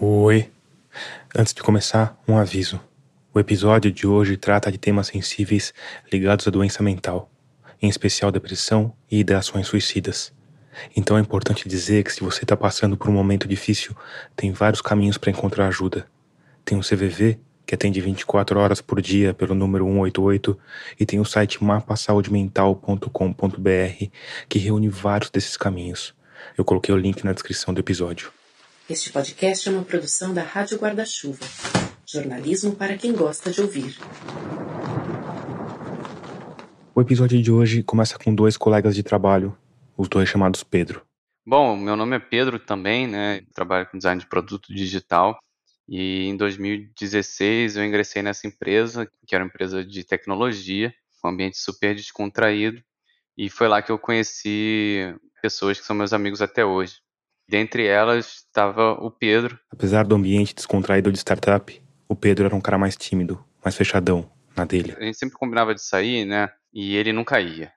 Oi. Antes de começar, um aviso. O episódio de hoje trata de temas sensíveis ligados à doença mental, em especial depressão e ideações suicidas. Então é importante dizer que se você está passando por um momento difícil, tem vários caminhos para encontrar ajuda. Tem o CVV, que atende 24 horas por dia pelo número 188, e tem o site mapasaudemental.com.br, que reúne vários desses caminhos. Eu coloquei o link na descrição do episódio. Este podcast é uma produção da Rádio Guarda-Chuva. Jornalismo para quem gosta de ouvir. O episódio de hoje começa com dois colegas de trabalho, os dois chamados Pedro. Bom, meu nome é Pedro também, né? Trabalho com design de produto digital. E em 2016 eu ingressei nessa empresa, que era uma empresa de tecnologia, um ambiente super descontraído. E foi lá que eu conheci pessoas que são meus amigos até hoje. Dentre elas estava o Pedro. Apesar do ambiente descontraído de startup, o Pedro era um cara mais tímido, mais fechadão, na dele. A gente sempre combinava de sair, né? E ele nunca ia.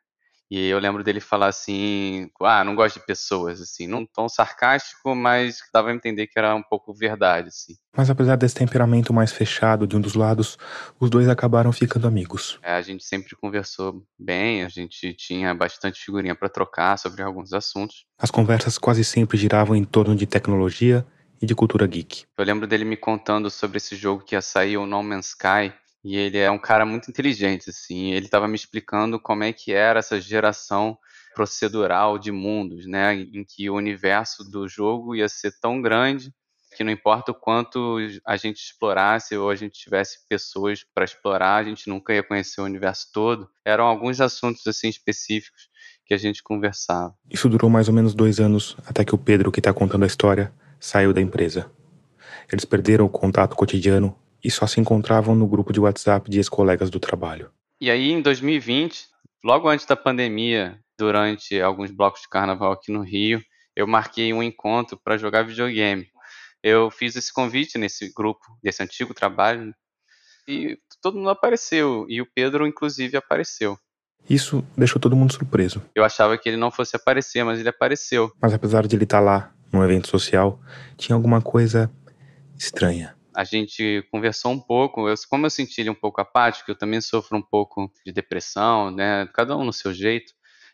E eu lembro dele falar assim, ah, não gosto de pessoas, assim, num tom sarcástico, mas dava a entender que era um pouco verdade, assim. Mas apesar desse temperamento mais fechado de um dos lados, os dois acabaram ficando amigos. É, a gente sempre conversou bem, a gente tinha bastante figurinha para trocar sobre alguns assuntos. As conversas quase sempre giravam em torno de tecnologia e de cultura geek. Eu lembro dele me contando sobre esse jogo que ia sair, o No Man's Sky, e ele é um cara muito inteligente, assim. Ele estava me explicando como é que era essa geração procedural de mundos, né? Em que o universo do jogo ia ser tão grande que não importa o quanto a gente explorasse ou a gente tivesse pessoas para explorar, a gente nunca ia conhecer o universo todo. Eram alguns assuntos assim específicos que a gente conversava. Isso durou mais ou menos dois anos até que o Pedro, que está contando a história, saiu da empresa. Eles perderam o contato cotidiano e só se encontravam no grupo de WhatsApp de ex-colegas do trabalho. E aí, em 2020, logo antes da pandemia, durante alguns blocos de carnaval aqui no Rio, eu marquei um encontro para jogar videogame. Eu fiz esse convite nesse grupo, desse antigo trabalho, e todo mundo apareceu, e o Pedro, inclusive, apareceu. Isso deixou todo mundo surpreso. Eu achava que ele não fosse aparecer, mas ele apareceu. Mas apesar de ele estar lá, num evento social, tinha alguma coisa estranha a gente conversou um pouco. Eu, como eu senti ele um pouco apático, eu também sofro um pouco de depressão, né? Cada um no seu jeito.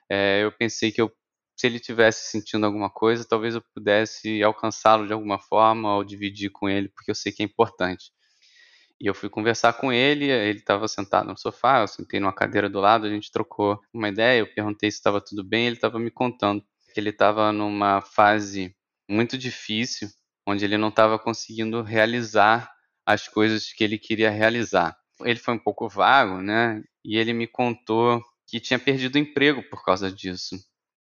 É, eu pensei que eu, se ele tivesse sentindo alguma coisa, talvez eu pudesse alcançá-lo de alguma forma ou dividir com ele, porque eu sei que é importante. E eu fui conversar com ele, ele estava sentado no sofá, eu sentei numa cadeira do lado, a gente trocou uma ideia, eu perguntei se estava tudo bem, ele estava me contando que ele estava numa fase muito difícil onde ele não estava conseguindo realizar as coisas que ele queria realizar. Ele foi um pouco vago, né? E ele me contou que tinha perdido o emprego por causa disso.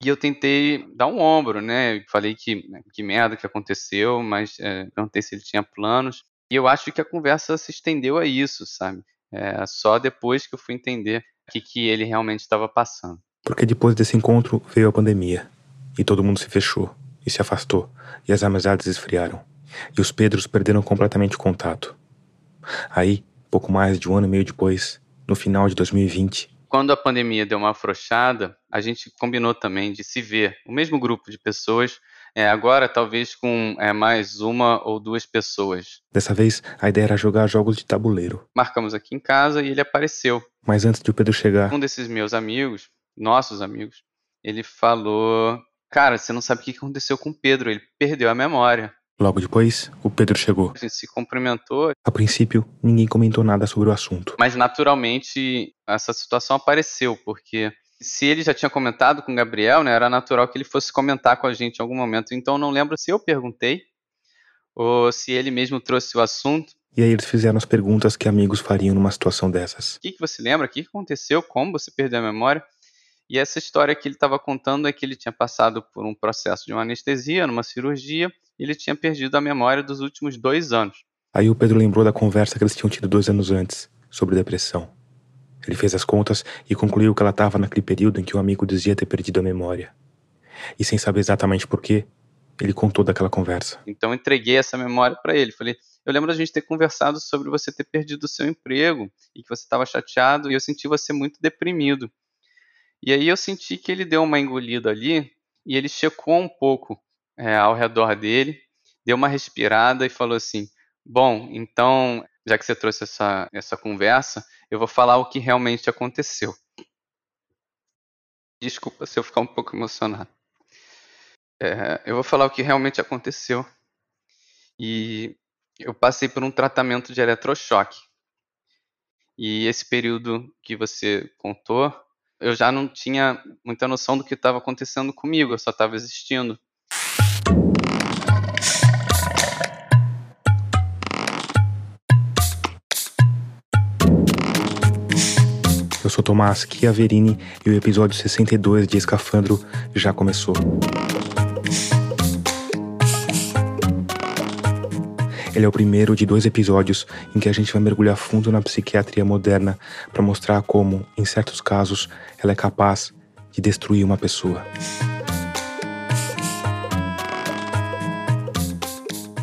E eu tentei dar um ombro, né? Falei que, que merda que aconteceu, mas é, perguntei se ele tinha planos. E eu acho que a conversa se estendeu a isso, sabe? É, só depois que eu fui entender o que, que ele realmente estava passando. Porque depois desse encontro veio a pandemia e todo mundo se fechou e se afastou, e as amizades esfriaram, e os Pedros perderam completamente o contato. Aí, pouco mais de um ano e meio depois, no final de 2020, quando a pandemia deu uma afrouxada, a gente combinou também de se ver, o mesmo grupo de pessoas, é, agora talvez com é, mais uma ou duas pessoas. Dessa vez, a ideia era jogar jogos de tabuleiro. Marcamos aqui em casa e ele apareceu. Mas antes de o Pedro chegar, um desses meus amigos, nossos amigos, ele falou Cara, você não sabe o que aconteceu com o Pedro, ele perdeu a memória. Logo depois, o Pedro chegou. A gente se cumprimentou. A princípio, ninguém comentou nada sobre o assunto. Mas naturalmente, essa situação apareceu, porque se ele já tinha comentado com o Gabriel, né, era natural que ele fosse comentar com a gente em algum momento. Então não lembro se eu perguntei ou se ele mesmo trouxe o assunto. E aí eles fizeram as perguntas que amigos fariam numa situação dessas. O que, que você lembra? O que aconteceu? Como você perdeu a memória? E essa história que ele estava contando é que ele tinha passado por um processo de uma anestesia, numa cirurgia, e ele tinha perdido a memória dos últimos dois anos. Aí o Pedro lembrou da conversa que eles tinham tido dois anos antes, sobre depressão. Ele fez as contas e concluiu que ela estava naquele período em que o amigo dizia ter perdido a memória. E sem saber exatamente porquê, ele contou daquela conversa. Então eu entreguei essa memória para ele. Falei: Eu lembro da gente ter conversado sobre você ter perdido o seu emprego e que você estava chateado e eu senti você muito deprimido. E aí eu senti que ele deu uma engolida ali e ele checou um pouco é, ao redor dele deu uma respirada e falou assim: Bom, então, já que você trouxe essa, essa conversa, eu vou falar o que realmente aconteceu. Desculpa se eu ficar um pouco emocionado. É, eu vou falar o que realmente aconteceu. E eu passei por um tratamento de eletrochoque. E esse período que você contou, eu já não tinha muita noção do que estava acontecendo comigo, eu só estava existindo. Eu sou Tomás Chiaverini e o episódio 62 de Escafandro já começou. Ele é o primeiro de dois episódios em que a gente vai mergulhar fundo na psiquiatria moderna para mostrar como, em certos casos, ela é capaz de destruir uma pessoa.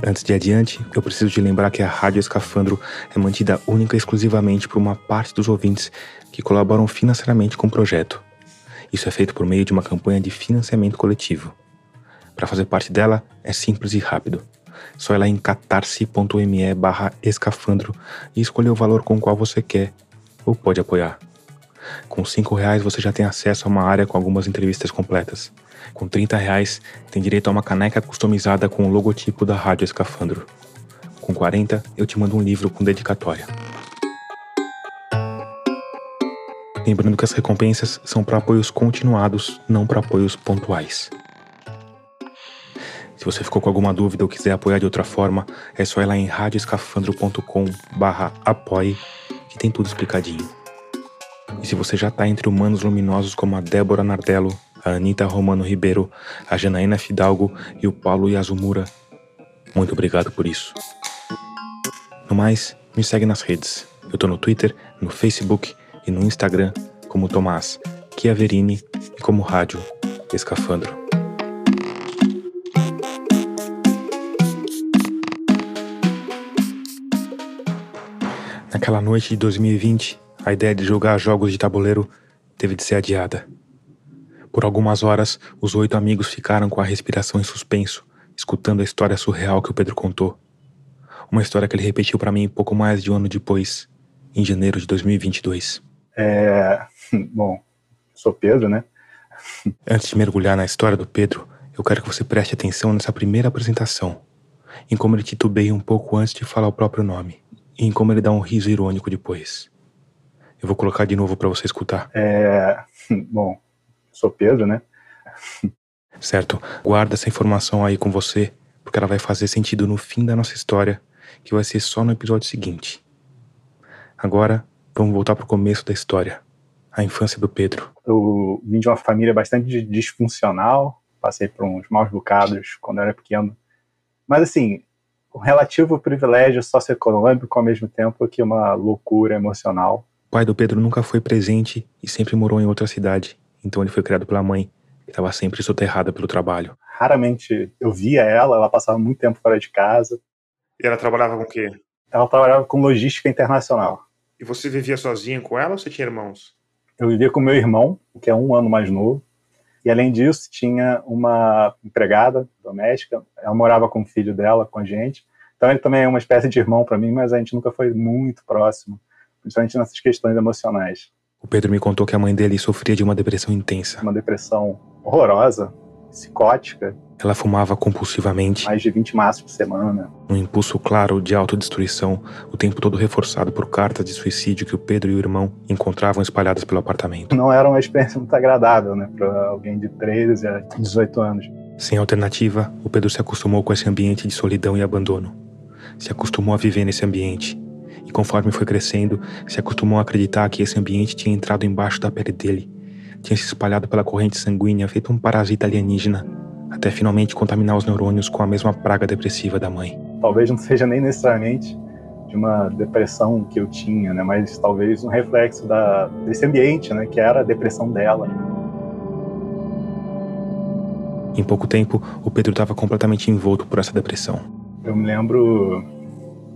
Antes de adiante, eu preciso te lembrar que a Rádio Escafandro é mantida única e exclusivamente por uma parte dos ouvintes que colaboram financeiramente com o projeto. Isso é feito por meio de uma campanha de financiamento coletivo. Para fazer parte dela, é simples e rápido só ir lá em catarse.me barra escafandro e escolher o valor com o qual você quer ou pode apoiar. Com 5 reais você já tem acesso a uma área com algumas entrevistas completas. Com 30 reais tem direito a uma caneca customizada com o logotipo da Rádio Escafandro. Com 40 eu te mando um livro com dedicatória. Lembrando que as recompensas são para apoios continuados, não para apoios pontuais. Se você ficou com alguma dúvida ou quiser apoiar de outra forma, é só ir lá em radioscafandro.com barra apoie, que tem tudo explicadinho. E se você já está entre humanos luminosos como a Débora Nardello, a Anitta Romano Ribeiro, a Janaína Fidalgo e o Paulo Yazumura, muito obrigado por isso. No mais, me segue nas redes. Eu tô no Twitter, no Facebook e no Instagram como Tomás Chiaverini e como Rádio Escafandro. Naquela noite de 2020, a ideia de jogar jogos de tabuleiro teve de ser adiada. Por algumas horas, os oito amigos ficaram com a respiração em suspenso, escutando a história surreal que o Pedro contou. Uma história que ele repetiu para mim pouco mais de um ano depois, em janeiro de 2022. É. Bom, sou Pedro, né? Antes de mergulhar na história do Pedro, eu quero que você preste atenção nessa primeira apresentação, em como ele titubeia um pouco antes de falar o próprio nome e em como ele dá um riso irônico depois. Eu vou colocar de novo para você escutar. É. Bom, sou Pedro, né? Certo. Guarda essa informação aí com você, porque ela vai fazer sentido no fim da nossa história, que vai ser só no episódio seguinte. Agora, vamos voltar pro começo da história. A infância do Pedro. Eu vim de uma família bastante disfuncional, passei por uns maus bocados quando eu era pequeno. Mas assim, um relativo privilégio socioeconômico ao mesmo tempo que uma loucura emocional. O pai do Pedro nunca foi presente e sempre morou em outra cidade, então ele foi criado pela mãe, que estava sempre soterrada pelo trabalho. Raramente eu via ela, ela passava muito tempo fora de casa. E ela trabalhava com o quê? Ela trabalhava com logística internacional. E você vivia sozinho com ela ou você tinha irmãos? Eu vivia com meu irmão, que é um ano mais novo, e além disso, tinha uma empregada doméstica, ela morava com o filho dela, com a gente. Então ele também é uma espécie de irmão para mim, mas a gente nunca foi muito próximo, principalmente nessas questões emocionais. O Pedro me contou que a mãe dele sofria de uma depressão intensa. Uma depressão horrorosa, psicótica. Ela fumava compulsivamente. Mais de 20 maços por semana. Um impulso claro de autodestruição, o tempo todo reforçado por cartas de suicídio que o Pedro e o irmão encontravam espalhadas pelo apartamento. Não era uma experiência muito agradável, né, para alguém de 13 a 18 anos. Sem alternativa, o Pedro se acostumou com esse ambiente de solidão e abandono. Se acostumou a viver nesse ambiente. E conforme foi crescendo, se acostumou a acreditar que esse ambiente tinha entrado embaixo da pele dele, tinha se espalhado pela corrente sanguínea feito um parasita alienígena até finalmente contaminar os neurônios com a mesma praga depressiva da mãe. Talvez não seja nem necessariamente de uma depressão que eu tinha, né, mas talvez um reflexo da, desse ambiente, né, que era a depressão dela. Em pouco tempo, o Pedro estava completamente envolto por essa depressão. Eu me lembro,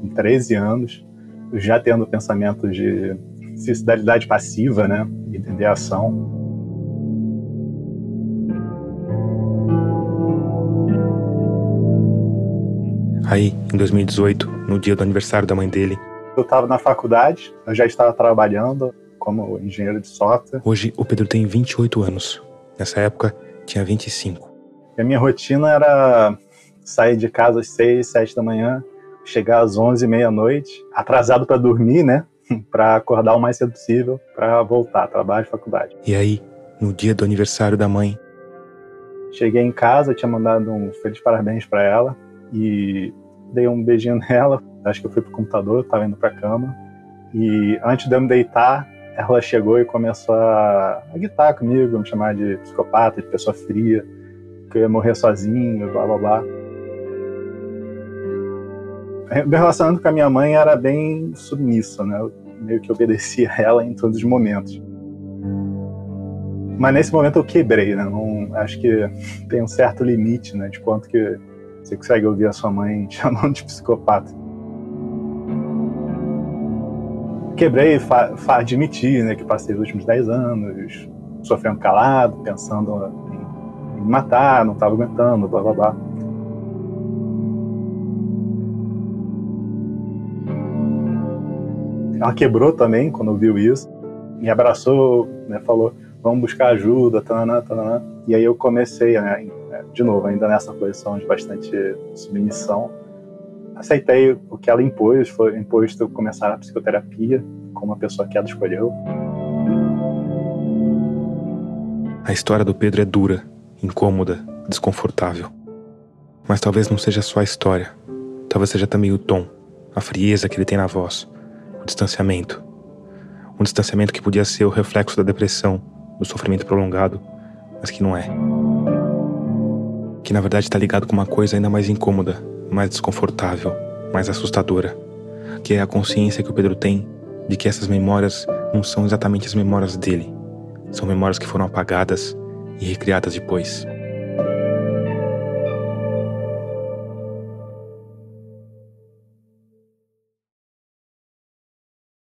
com 13 anos, já tendo pensamentos de suicidalidade passiva, né, entender a ação. Aí, em 2018, no dia do aniversário da mãe dele, eu estava na faculdade, eu já estava trabalhando como engenheiro de software. Hoje o Pedro tem 28 anos. Nessa época, tinha 25. E a minha rotina era sair de casa às 6, 7 da manhã, chegar às 11, meia-noite, atrasado para dormir, né? para acordar o mais cedo possível para voltar, trabalho, faculdade. E aí, no dia do aniversário da mãe, cheguei em casa, tinha mandado um feliz parabéns para ela e dei um beijinho nela. Acho que eu fui pro computador, tava indo pra cama. E antes de eu me deitar, ela chegou e começou a, a guitar comigo, me chamar de psicopata, de pessoa fria, que eu ia morrer sozinho, blá blá blá. Meu relacionamento com a minha mãe era bem submisso, né? Eu meio que obedecia a ela em todos os momentos. Mas nesse momento eu quebrei, né? Não, acho que tem um certo limite, né? De quanto que você consegue ouvir a sua mãe chamando de psicopata. Quebrei, fa, fa, admiti né, que passei os últimos 10 anos sofrendo calado, pensando em, em matar, não estava aguentando, blá blá blá. Ela quebrou também quando viu isso, me abraçou, né, falou: vamos buscar ajuda, tanana, tanana. E aí eu comecei, né, de novo, ainda nessa posição de bastante submissão, aceitei o que ela impôs, foi imposto começar a psicoterapia, como a pessoa que ela escolheu. A história do Pedro é dura, incômoda, desconfortável. Mas talvez não seja só a história. Talvez seja também o tom, a frieza que ele tem na voz, o distanciamento. Um distanciamento que podia ser o reflexo da depressão, do sofrimento prolongado, mas que não é que na verdade está ligado com uma coisa ainda mais incômoda, mais desconfortável, mais assustadora, que é a consciência que o Pedro tem de que essas memórias não são exatamente as memórias dele, são memórias que foram apagadas e recriadas depois.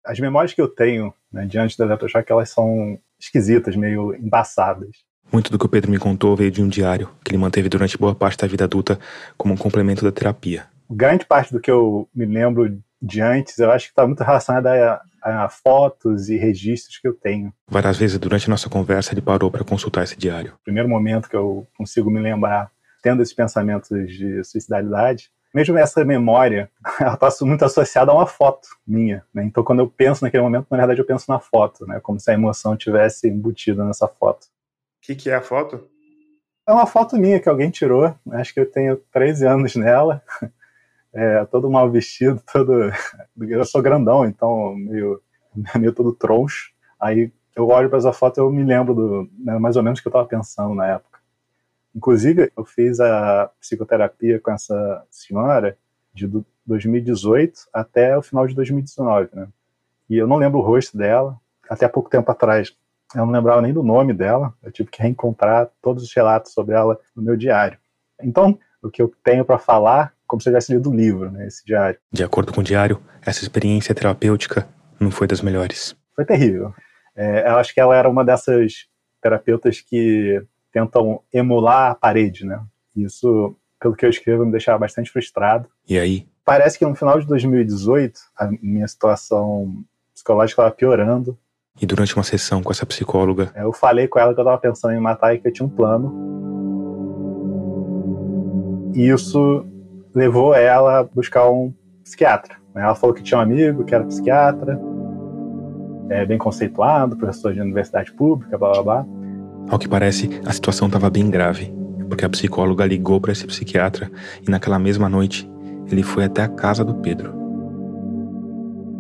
As memórias que eu tenho né, diante da Eletrochoque, elas são esquisitas, meio embaçadas. Muito do que o Pedro me contou veio de um diário que ele manteve durante boa parte da vida adulta como um complemento da terapia. Grande parte do que eu me lembro de antes, eu acho que está muito relacionada a, a, fotos e registros que eu tenho. Várias vezes durante a nossa conversa ele parou para consultar esse diário. O primeiro momento que eu consigo me lembrar, tendo esses pensamentos de suicidalidade, mesmo essa memória, ela está muito associada a uma foto minha. Né? Então, quando eu penso naquele momento, na verdade, eu penso na foto, né? como se a emoção tivesse embutida nessa foto que, que é a foto? É uma foto minha que alguém tirou. Acho que eu tenho 13 anos nela. É, todo mal vestido, todo. Eu sou grandão, então meio, meio todo troncho. Aí eu olho para essa foto e eu me lembro do, né, mais ou menos o que eu estava pensando na época. Inclusive, eu fiz a psicoterapia com essa senhora de 2018 até o final de 2019, né? E eu não lembro o rosto dela. Até pouco tempo atrás, eu não lembrava nem do nome dela, eu tive que reencontrar todos os relatos sobre ela no meu diário. Então, o que eu tenho para falar, como se eu tivesse lido o livro, né, esse diário. De acordo com o diário, essa experiência terapêutica não foi das melhores. Foi terrível. É, eu acho que ela era uma dessas terapeutas que tentam emular a parede, né? Isso, pelo que eu escrevo, me deixava bastante frustrado. E aí? Parece que no final de 2018, a minha situação psicológica estava piorando. E durante uma sessão com essa psicóloga. Eu falei com ela que eu estava pensando em matar e que eu tinha um plano. E isso levou ela a buscar um psiquiatra. Ela falou que tinha um amigo que era psiquiatra, é, bem conceituado, professor de universidade pública, blá blá blá. Ao que parece, a situação estava bem grave, porque a psicóloga ligou para esse psiquiatra e naquela mesma noite ele foi até a casa do Pedro.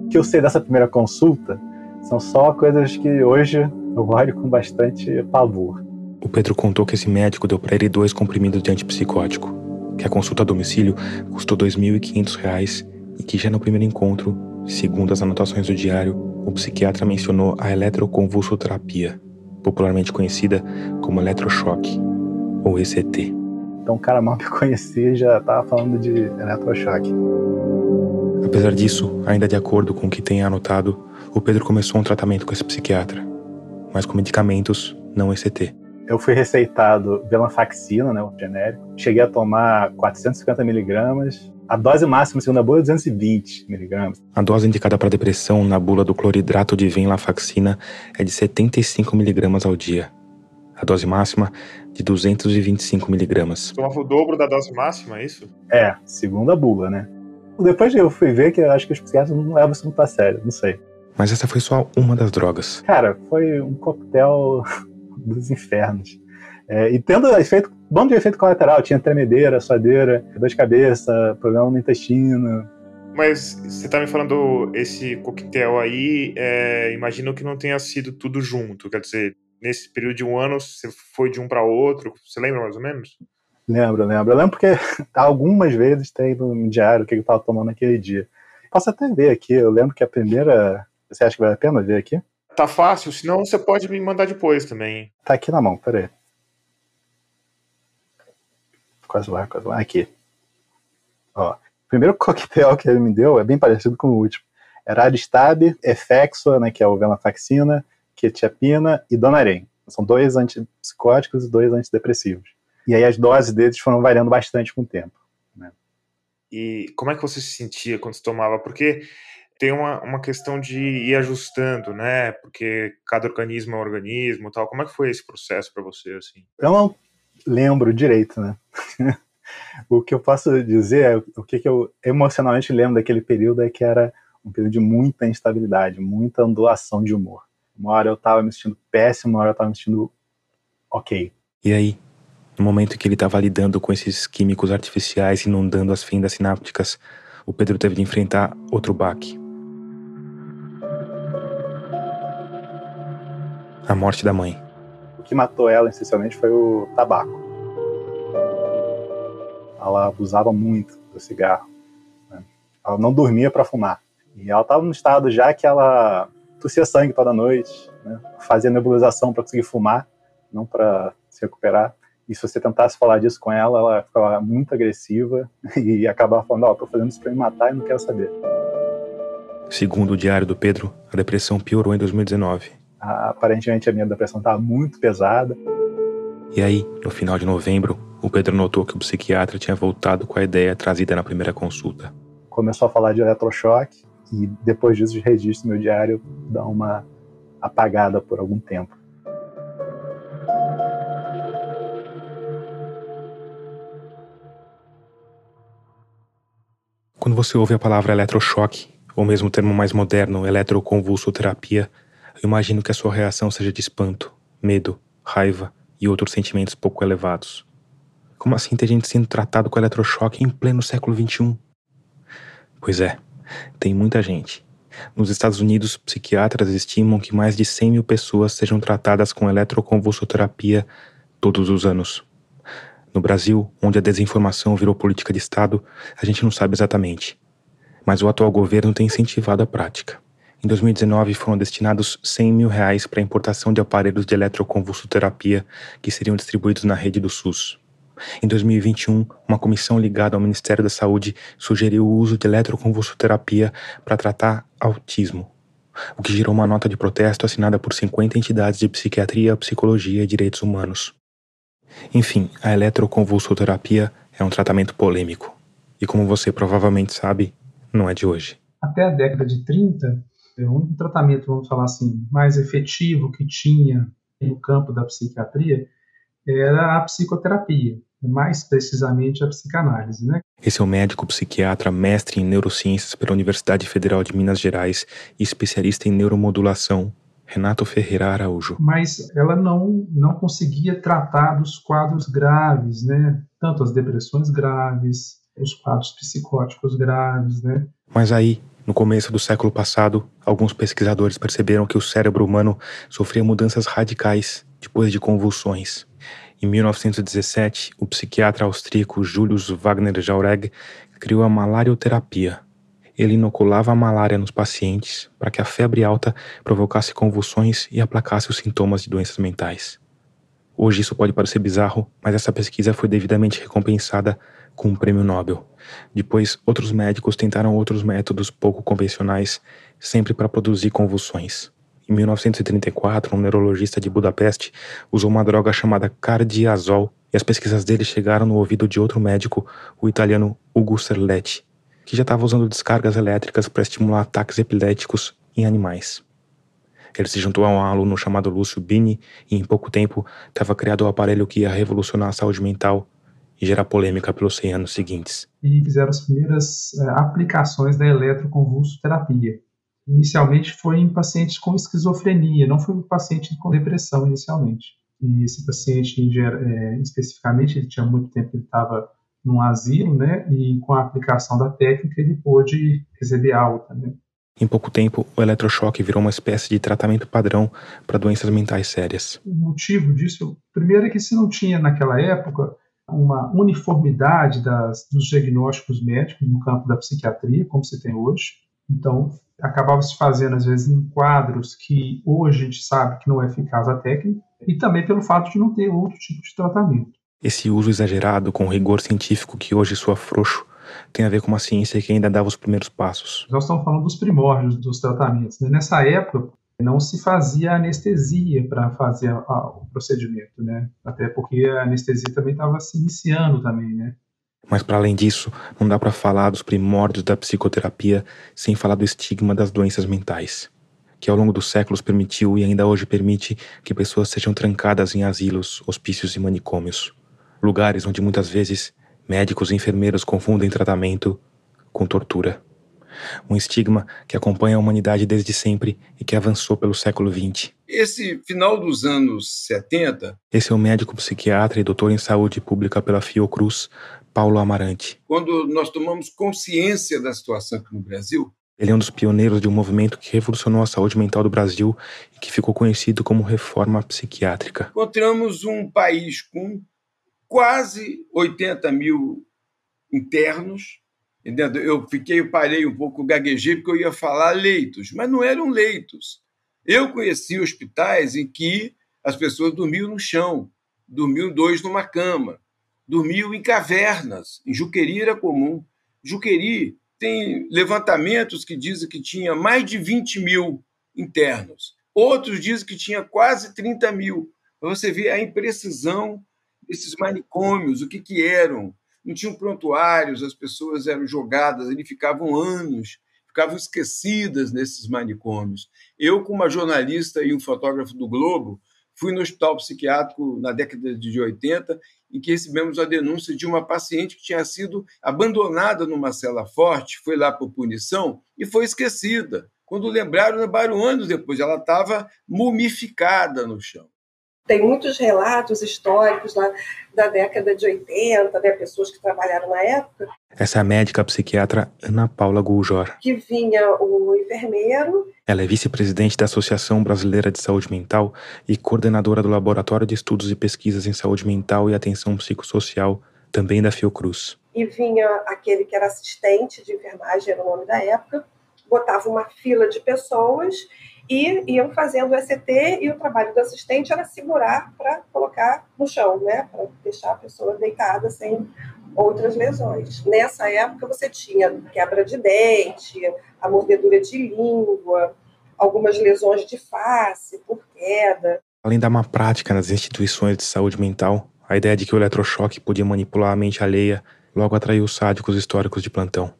O que eu sei dessa primeira consulta são só coisas que hoje eu olho com bastante pavor. O Pedro contou que esse médico deu para ele dois comprimidos de antipsicótico, que a consulta a domicílio custou R$ 2.500 e que já no primeiro encontro, segundo as anotações do diário, o psiquiatra mencionou a eletroconvulsoterapia, popularmente conhecida como eletrochoque, ou ECT. Então o cara mal me conhecia já estava falando de eletrochoque. Apesar disso, ainda de acordo com o que tem anotado, o Pedro começou um tratamento com esse psiquiatra, mas com medicamentos, não ECT. Eu fui receitado venlafaxina, né, o genérico. Cheguei a tomar 450 miligramas A dose máxima, segundo a bula, é 220 miligramas. A dose indicada para depressão na bula do cloridrato de venlafaxina é de 75 miligramas ao dia. A dose máxima de 225 miligramas. Tomava o dobro da dose máxima, é isso? É, segundo a bula, né? Depois eu fui ver que eu acho que os psiquiatras não levam isso muito a sério, não sei. Mas essa foi só uma das drogas. Cara, foi um coquetel dos infernos. É, e tendo efeito, bom de efeito colateral, tinha tremedeira, suadeira, dor de cabeça, problema no intestino. Mas você tá me falando esse coquetel aí, é, imagino que não tenha sido tudo junto, quer dizer, nesse período de um ano você foi de um para outro, você lembra mais ou menos? Lembro, lembro. Eu lembro porque algumas vezes tem no diário o que eu tava tomando naquele dia. Posso até ver aqui, eu lembro que a primeira. Você acha que vale a pena ver aqui? Tá fácil, senão você pode me mandar depois também. Tá aqui na mão, peraí. Quase lá, quase lá. Aqui. Ó, o primeiro coquetel que ele me deu é bem parecido com o último. Era Aristab, Efexo, né, que é o venlafaxina, quetiapina e Donarém. São dois antipsicóticos e dois antidepressivos. E aí as doses deles foram variando bastante com o tempo. Né? E como é que você se sentia quando você tomava? Porque tem uma, uma questão de ir ajustando, né? Porque cada organismo é um organismo tal. Como é que foi esse processo para você, assim? Eu não lembro direito, né? o que eu posso dizer, é, o que, que eu emocionalmente lembro daquele período é que era um período de muita instabilidade, muita ondulação de humor. Uma hora eu tava me sentindo péssimo, uma hora eu tava me sentindo ok. E aí, no momento em que ele estava lidando com esses químicos artificiais inundando as fendas sinápticas, o Pedro teve de enfrentar outro baque. A morte da mãe. O que matou ela, essencialmente, foi o tabaco. Ela abusava muito do cigarro. Né? Ela não dormia para fumar. E ela estava no estado já que ela tossia sangue toda noite, né? fazia nebulização para conseguir fumar, não para se recuperar. E se você tentasse falar disso com ela, ela ficava muito agressiva e acabava falando: Ó, oh, tô fazendo isso para me matar e não quero saber. Segundo o diário do Pedro, a depressão piorou em 2019. Aparentemente a minha depressão estava muito pesada. E aí, no final de novembro, o Pedro notou que o psiquiatra tinha voltado com a ideia trazida na primeira consulta. Começou a falar de eletrochoque e depois disso, de registro, meu diário dá uma apagada por algum tempo. Quando você ouve a palavra eletrochoque, ou mesmo o termo mais moderno, eletroconvulsoterapia, eu imagino que a sua reação seja de espanto, medo, raiva e outros sentimentos pouco elevados. Como assim ter gente sendo tratado com eletrochoque em pleno século XXI? Pois é, tem muita gente. Nos Estados Unidos, psiquiatras estimam que mais de 100 mil pessoas sejam tratadas com eletroconvulsoterapia todos os anos. No Brasil, onde a desinformação virou política de Estado, a gente não sabe exatamente. Mas o atual governo tem incentivado a prática. Em 2019, foram destinados 100 mil reais para a importação de aparelhos de eletroconvulsoterapia que seriam distribuídos na rede do SUS. Em 2021, uma comissão ligada ao Ministério da Saúde sugeriu o uso de eletroconvulsoterapia para tratar autismo, o que gerou uma nota de protesto assinada por 50 entidades de psiquiatria, psicologia e direitos humanos. Enfim, a eletroconvulsoterapia é um tratamento polêmico. E como você provavelmente sabe, não é de hoje. Até a década de 30, o único tratamento, vamos falar assim, mais efetivo que tinha no campo da psiquiatria era a psicoterapia, mais precisamente a psicanálise, né? Esse é o médico psiquiatra, mestre em neurociências pela Universidade Federal de Minas Gerais e especialista em neuromodulação, Renato Ferreira Araújo. Mas ela não, não conseguia tratar dos quadros graves, né? Tanto as depressões graves, os quadros psicóticos graves, né? Mas aí, no começo do século passado, alguns pesquisadores perceberam que o cérebro humano sofria mudanças radicais depois de convulsões. Em 1917, o psiquiatra austríaco Julius Wagner Jaureg criou a malarioterapia, ele inoculava a malária nos pacientes para que a febre alta provocasse convulsões e aplacasse os sintomas de doenças mentais. Hoje isso pode parecer bizarro, mas essa pesquisa foi devidamente recompensada com um prêmio Nobel. Depois, outros médicos tentaram outros métodos pouco convencionais, sempre para produzir convulsões. Em 1934, um neurologista de Budapeste usou uma droga chamada cardiazol e as pesquisas dele chegaram no ouvido de outro médico, o italiano Ugo Serletti, que já estava usando descargas elétricas para estimular ataques epiléticos em animais. Ele se juntou a um aluno chamado Lúcio Bini e em pouco tempo estava criado o aparelho que ia revolucionar a saúde mental e gerar polêmica pelos 100 anos seguintes. E fizeram as primeiras é, aplicações da eletroconvulsoterapia. Inicialmente foi em pacientes com esquizofrenia, não foi em paciente com depressão inicialmente. E esse paciente, é, especificamente, ele tinha muito tempo que ele estava num asilo, né? E com a aplicação da técnica ele pôde receber alta, né? Em pouco tempo, o eletrochoque virou uma espécie de tratamento padrão para doenças mentais sérias. O motivo disso, primeiro é que se não tinha naquela época uma uniformidade das, dos diagnósticos médicos no campo da psiquiatria, como se tem hoje. Então, acabava se fazendo, às vezes, em quadros que hoje a gente sabe que não é eficaz a técnica, e também pelo fato de não ter outro tipo de tratamento. Esse uso exagerado com o rigor científico que hoje soa frouxo tem a ver com uma ciência que ainda dava os primeiros passos. Nós estamos falando dos primórdios dos tratamentos. Né? Nessa época, não se fazia anestesia para fazer a, a, o procedimento, né? Até porque a anestesia também estava se iniciando também, né? Mas para além disso, não dá para falar dos primórdios da psicoterapia sem falar do estigma das doenças mentais, que ao longo dos séculos permitiu e ainda hoje permite que pessoas sejam trancadas em asilos, hospícios e manicômios, lugares onde muitas vezes médicos e enfermeiros confundem tratamento com tortura um estigma que acompanha a humanidade desde sempre e que avançou pelo século XX. Esse final dos anos 70. Esse é o médico psiquiatra e doutor em saúde pública pela Fiocruz, Paulo Amarante. Quando nós tomamos consciência da situação aqui no Brasil, ele é um dos pioneiros de um movimento que revolucionou a saúde mental do Brasil e que ficou conhecido como reforma psiquiátrica. Encontramos um país com quase 80 mil internos, Entendeu? Eu fiquei, eu parei um pouco, gaguejei, porque eu ia falar leitos, mas não eram leitos. Eu conheci hospitais em que as pessoas dormiam no chão, dormiam dois numa cama, dormiam em cavernas. Em Juqueri era comum. Juqueri tem levantamentos que dizem que tinha mais de 20 mil internos. Outros dizem que tinha quase 30 mil. Você vê a imprecisão desses manicômios, o que, que eram, não tinham prontuários, as pessoas eram jogadas, ali ficavam anos, ficavam esquecidas nesses manicômios. Eu, como uma jornalista e um fotógrafo do Globo, fui no hospital psiquiátrico na década de 80, em que recebemos a denúncia de uma paciente que tinha sido abandonada numa cela forte, foi lá por punição e foi esquecida. Quando lembraram, lembraram anos depois, ela estava mumificada no chão. Tem muitos relatos históricos lá da década de 80, né, pessoas que trabalharam na época. Essa é a médica psiquiatra Ana Paula Guljor. Que vinha o enfermeiro. Ela é vice-presidente da Associação Brasileira de Saúde Mental e coordenadora do Laboratório de Estudos e Pesquisas em Saúde Mental e Atenção Psicossocial, também da Fiocruz. E vinha aquele que era assistente de enfermagem, era o nome da época, botava uma fila de pessoas e iam fazendo o ECT e o trabalho do assistente era segurar para colocar no chão, né, para deixar a pessoa deitada sem outras lesões. Nessa época você tinha quebra de dente, a mordedura de língua, algumas lesões de face por queda. Além da má prática nas instituições de saúde mental, a ideia de que o eletrochoque podia manipular a mente alheia logo atraiu os sádicos históricos de plantão.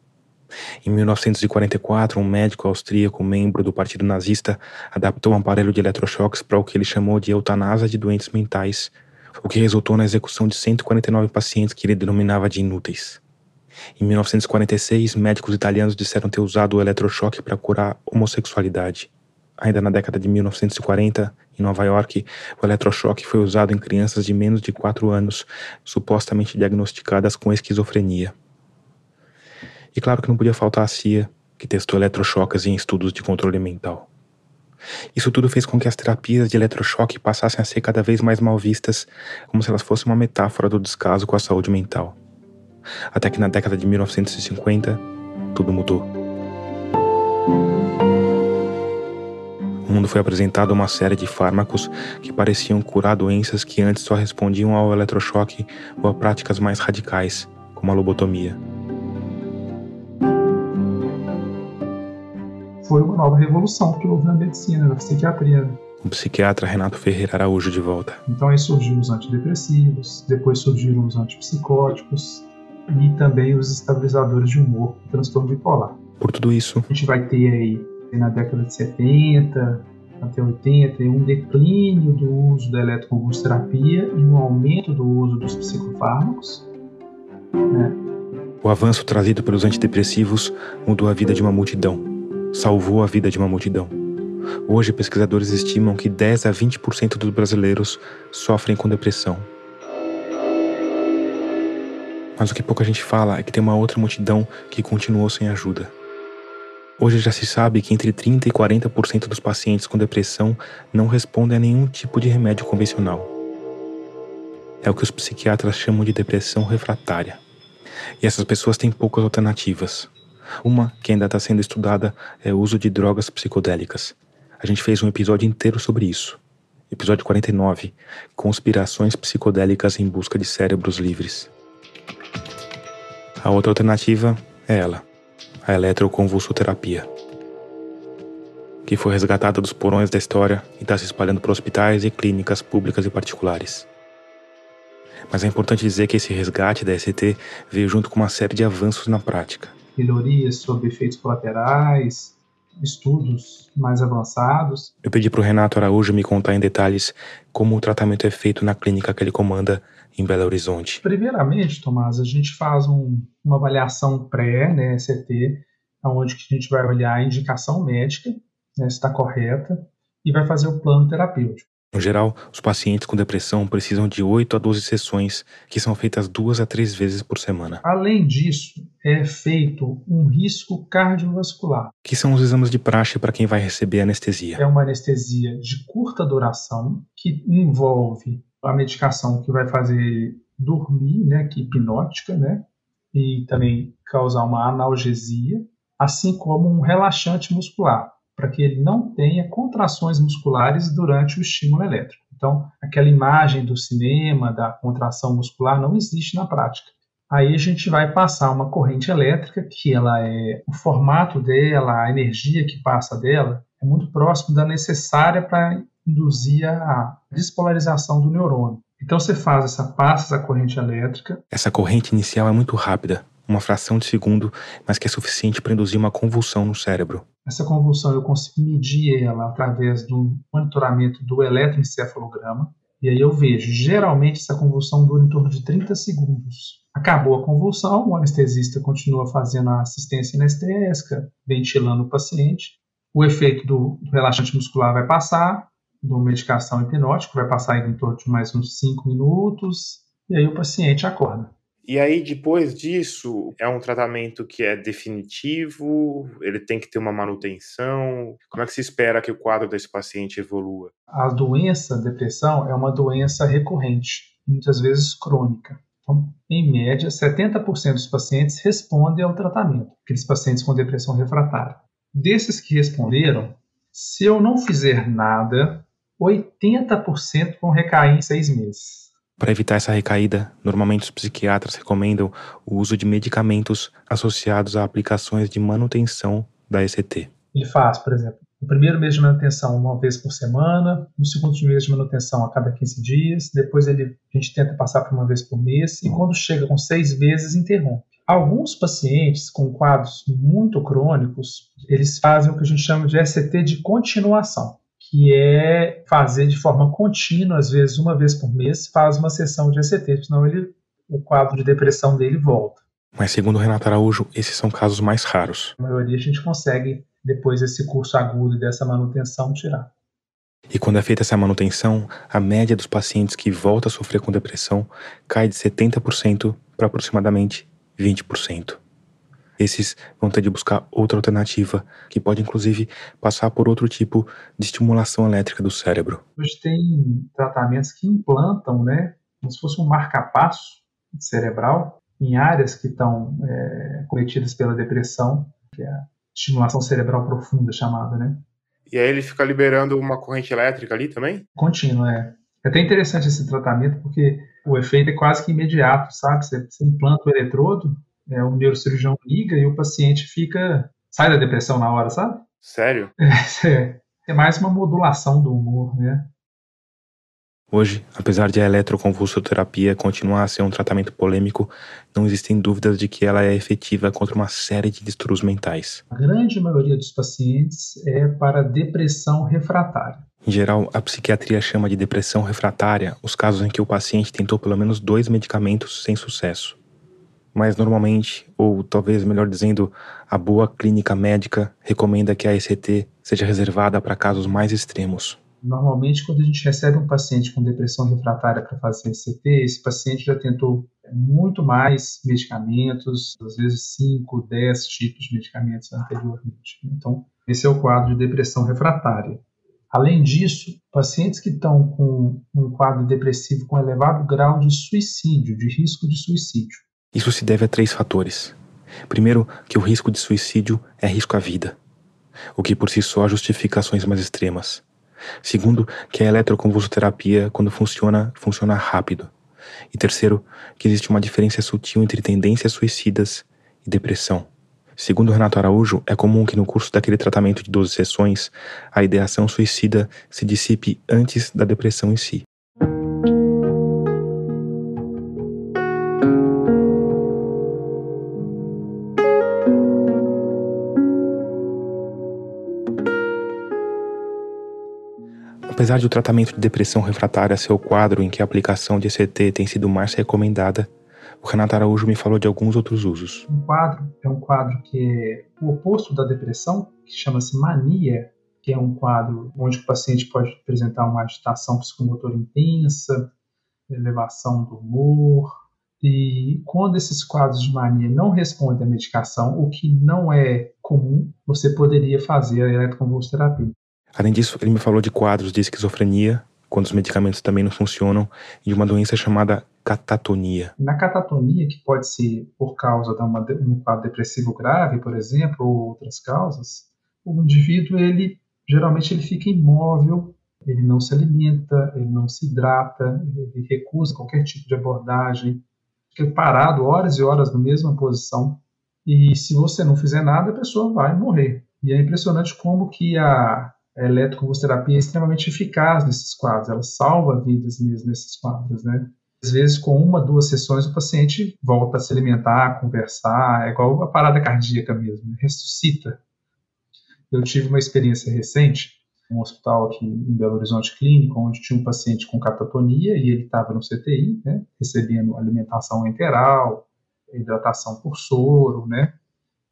Em 1944, um médico austríaco, membro do Partido Nazista, adaptou um aparelho de eletrochoques para o que ele chamou de eutanásia de doentes mentais, o que resultou na execução de 149 pacientes que ele denominava de inúteis. Em 1946, médicos italianos disseram ter usado o eletrochoque para curar homossexualidade. Ainda na década de 1940, em Nova York, o eletrochoque foi usado em crianças de menos de 4 anos, supostamente diagnosticadas com esquizofrenia. E claro que não podia faltar a CIA, que testou eletrochoques em estudos de controle mental. Isso tudo fez com que as terapias de eletrochoque passassem a ser cada vez mais mal vistas, como se elas fossem uma metáfora do descaso com a saúde mental. Até que na década de 1950, tudo mudou. O mundo foi apresentado uma série de fármacos que pareciam curar doenças que antes só respondiam ao eletrochoque ou a práticas mais radicais, como a lobotomia. Foi uma nova revolução que houve na medicina, na psiquiatria. O psiquiatra Renato Ferreira Araújo de volta. Então aí surgiram os antidepressivos, depois surgiram os antipsicóticos e também os estabilizadores de humor, transtorno bipolar. Por tudo isso, a gente vai ter aí na década de 70 até 80 um declínio do uso da eletroconvulsoterapia e um aumento do uso dos psicofármacos. Né? O avanço trazido pelos antidepressivos mudou a vida de uma multidão, salvou a vida de uma multidão. Hoje, pesquisadores estimam que 10 a 20% dos brasileiros sofrem com depressão. Mas o que pouca gente fala é que tem uma outra multidão que continuou sem ajuda. Hoje já se sabe que entre 30 e 40% dos pacientes com depressão não respondem a nenhum tipo de remédio convencional. É o que os psiquiatras chamam de depressão refratária. E essas pessoas têm poucas alternativas. Uma que ainda está sendo estudada é o uso de drogas psicodélicas. A gente fez um episódio inteiro sobre isso. Episódio 49 Conspirações psicodélicas em busca de cérebros livres. A outra alternativa é ela, a eletroconvulsoterapia, que foi resgatada dos porões da história e está se espalhando por hospitais e clínicas públicas e particulares. Mas é importante dizer que esse resgate da ECT veio junto com uma série de avanços na prática. Melhorias sobre efeitos colaterais, estudos mais avançados. Eu pedi para o Renato Araújo me contar em detalhes como o tratamento é feito na clínica que ele comanda em Belo Horizonte. Primeiramente, Tomás, a gente faz um, uma avaliação pré, né, CT, onde a gente vai avaliar a indicação médica, né, se está correta, e vai fazer o plano terapêutico. No geral, os pacientes com depressão precisam de 8 a 12 sessões, que são feitas duas a três vezes por semana. Além disso, é feito um risco cardiovascular. Que são os exames de praxe para quem vai receber anestesia. É uma anestesia de curta duração, que envolve a medicação que vai fazer dormir, né, que é hipnótica, né, e também causar uma analgesia, assim como um relaxante muscular, para que ele não tenha contrações musculares durante o estímulo elétrico. Então, aquela imagem do cinema, da contração muscular, não existe na prática. Aí a gente vai passar uma corrente elétrica, que ela é o formato dela, a energia que passa dela, é muito próximo da necessária para induzir a despolarização do neurônio. Então você faz essa passa essa corrente elétrica. Essa corrente inicial é muito rápida, uma fração de segundo, mas que é suficiente para induzir uma convulsão no cérebro. Essa convulsão eu consigo medir ela através do monitoramento do eletroencefalograma. E aí eu vejo, geralmente essa convulsão dura em torno de 30 segundos. Acabou a convulsão, o anestesista continua fazendo a assistência anestésica, ventilando o paciente. O efeito do, relaxante muscular vai passar, do medicação hipnótica, vai passar em torno de mais uns 5 minutos, e aí o paciente acorda. E aí, depois disso, é um tratamento que é definitivo? Ele tem que ter uma manutenção? Como é que se espera que o quadro desse paciente evolua? A doença, a depressão, é uma doença recorrente, muitas vezes crônica. Então, em média, 70% dos pacientes respondem ao tratamento, aqueles pacientes com depressão refratária. Desses que responderam, se eu não fizer nada, 80% vão recair em seis meses. Para evitar essa recaída, normalmente os psiquiatras recomendam o uso de medicamentos associados a aplicações de manutenção da ECT. Ele faz, por exemplo, no primeiro mês de manutenção uma vez por semana, no segundo mês de manutenção a cada 15 dias, depois ele, a gente tenta passar para uma vez por mês, e quando chega com seis meses, interrompe. Alguns pacientes com quadros muito crônicos, eles fazem o que a gente chama de ECT de continuação que é fazer de forma contínua, às vezes uma vez por mês, faz uma sessão de ECT, senão ele, o quadro de depressão dele volta. Mas segundo o Renato Araújo, esses são casos mais raros. A maioria a gente consegue, depois desse curso agudo e dessa manutenção, tirar. E quando é feita essa manutenção, a média dos pacientes que volta a sofrer com depressão cai de 70% para aproximadamente 20% esses vão ter de buscar outra alternativa, que pode inclusive passar por outro tipo de estimulação elétrica do cérebro. Hoje tem tratamentos que implantam, né, como se fosse um marcapasso cerebral em áreas que estão é, cometidas pela depressão, que é a estimulação cerebral profunda chamada, né? E aí ele fica liberando uma corrente elétrica ali também? Contínua, é. É até interessante esse tratamento porque o efeito é quase que imediato, sabe? Você, você implanta o eletrodo é, o neurocirurgião liga e o paciente fica sai da depressão na hora, sabe? Sério? É, é mais uma modulação do humor, né? Hoje, apesar de a eletroconvulsoterapia continuar a ser um tratamento polêmico, não existem dúvidas de que ela é efetiva contra uma série de distúrbios mentais. A grande maioria dos pacientes é para depressão refratária. Em geral, a psiquiatria chama de depressão refratária os casos em que o paciente tentou pelo menos dois medicamentos sem sucesso. Mas normalmente, ou talvez melhor dizendo, a boa clínica médica recomenda que a ECT seja reservada para casos mais extremos. Normalmente, quando a gente recebe um paciente com depressão refratária para fazer ECT, esse paciente já tentou muito mais medicamentos, às vezes 5, 10 tipos de medicamentos anteriormente. Então, esse é o quadro de depressão refratária. Além disso, pacientes que estão com um quadro depressivo com elevado grau de suicídio, de risco de suicídio. Isso se deve a três fatores. Primeiro, que o risco de suicídio é risco à vida, o que por si só justifica ações mais extremas. Segundo, que a eletroconvulsoterapia, quando funciona, funciona rápido. E terceiro, que existe uma diferença sutil entre tendências suicidas e depressão. Segundo Renato Araújo, é comum que no curso daquele tratamento de 12 sessões, a ideação suicida se dissipe antes da depressão em si. Apesar de o tratamento de depressão refratária ser o quadro em que a aplicação de ECT tem sido mais recomendada, o Renato Araújo me falou de alguns outros usos. Um quadro é um quadro que é o oposto da depressão, que chama-se mania, que é um quadro onde o paciente pode apresentar uma agitação psicomotora intensa, elevação do humor. E quando esses quadros de mania não respondem à medicação, o que não é comum, você poderia fazer a eletroconvulsoterapia. Além disso, ele me falou de quadros de esquizofrenia, quando os medicamentos também não funcionam, e de uma doença chamada catatonia. Na catatonia, que pode ser por causa de uma, um quadro depressivo grave, por exemplo, ou outras causas, o indivíduo, ele geralmente ele fica imóvel, ele não se alimenta, ele não se hidrata, ele recusa qualquer tipo de abordagem, fica parado horas e horas na mesma posição. E se você não fizer nada, a pessoa vai morrer. E é impressionante como que a a eletroconvulsoterapia é extremamente eficaz nesses quadros, ela salva vidas mesmo nesses quadros, né? Às vezes, com uma, duas sessões, o paciente volta a se alimentar, a conversar, é igual a parada cardíaca mesmo, né? ressuscita. Eu tive uma experiência recente, um hospital aqui em Belo Horizonte Clínico, onde tinha um paciente com catatonia e ele estava no CTI, né, recebendo alimentação enteral, hidratação por soro, né,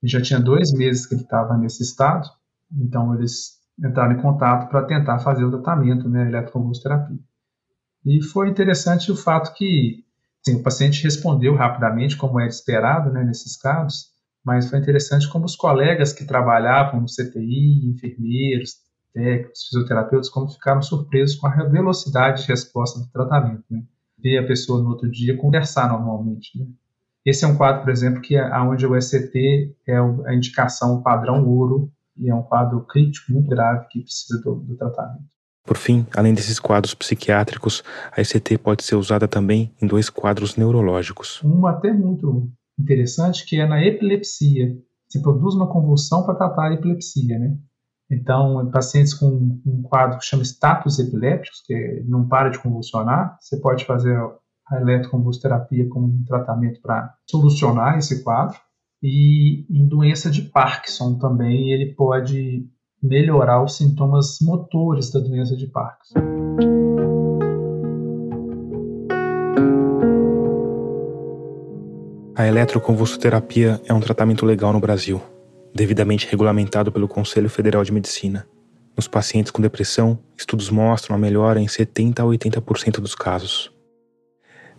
e já tinha dois meses que ele estava nesse estado, então eles entraram em contato para tentar fazer o tratamento, né, eletroconvulsoterapia. E foi interessante o fato que assim, o paciente respondeu rapidamente, como é esperado né, nesses casos, mas foi interessante como os colegas que trabalhavam no CTI, enfermeiros, técnicos, fisioterapeutas, como ficaram surpresos com a velocidade de resposta do tratamento. Né? Ver a pessoa no outro dia conversar normalmente. Né? Esse é um quadro, por exemplo, que é onde o ECT é a indicação padrão ouro e é um quadro crítico muito grave que precisa do, do tratamento. Por fim, além desses quadros psiquiátricos, a ECT pode ser usada também em dois quadros neurológicos. Um até muito interessante que é na epilepsia. Se produz uma convulsão para tratar a epilepsia, né? Então, pacientes com um quadro que chama status epilépticos, que não para de convulsionar, você pode fazer a eletroconvulsoterapia como um tratamento para solucionar esse quadro. E em doença de Parkinson também ele pode melhorar os sintomas motores da doença de Parkinson. A eletroconvulsoterapia é um tratamento legal no Brasil, devidamente regulamentado pelo Conselho Federal de Medicina. Nos pacientes com depressão, estudos mostram a melhora em 70 a 80% dos casos.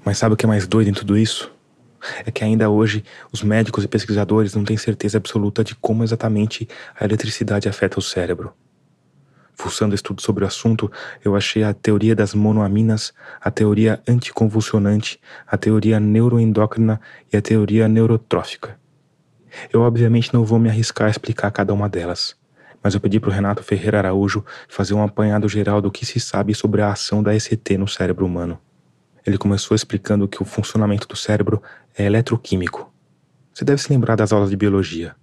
Mas sabe o que é mais doido em tudo isso? É que ainda hoje os médicos e pesquisadores não têm certeza absoluta de como exatamente a eletricidade afeta o cérebro. Fuçando estudos sobre o assunto, eu achei a teoria das monoaminas, a teoria anticonvulsionante, a teoria neuroendócrina e a teoria neurotrófica. Eu obviamente não vou me arriscar a explicar cada uma delas, mas eu pedi para o Renato Ferreira Araújo fazer um apanhado geral do que se sabe sobre a ação da ECT no cérebro humano. Ele começou explicando que o funcionamento do cérebro é eletroquímico. Você deve se lembrar das aulas de biologia.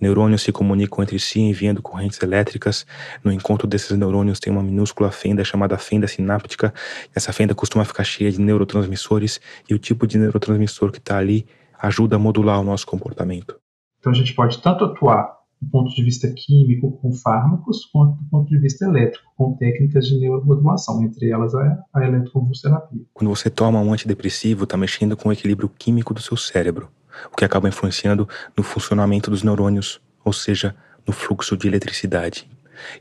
Neurônios se comunicam entre si enviando correntes elétricas. No encontro desses neurônios tem uma minúscula fenda chamada fenda sináptica. Essa fenda costuma ficar cheia de neurotransmissores e o tipo de neurotransmissor que está ali ajuda a modular o nosso comportamento. Então a gente pode tanto atuar do ponto de vista químico com fármacos, quanto do ponto de vista elétrico com técnicas de neuromodulação, entre elas a, a eletroconvulsoterapia. Quando você toma um antidepressivo, está mexendo com o equilíbrio químico do seu cérebro o que acaba influenciando no funcionamento dos neurônios, ou seja, no fluxo de eletricidade.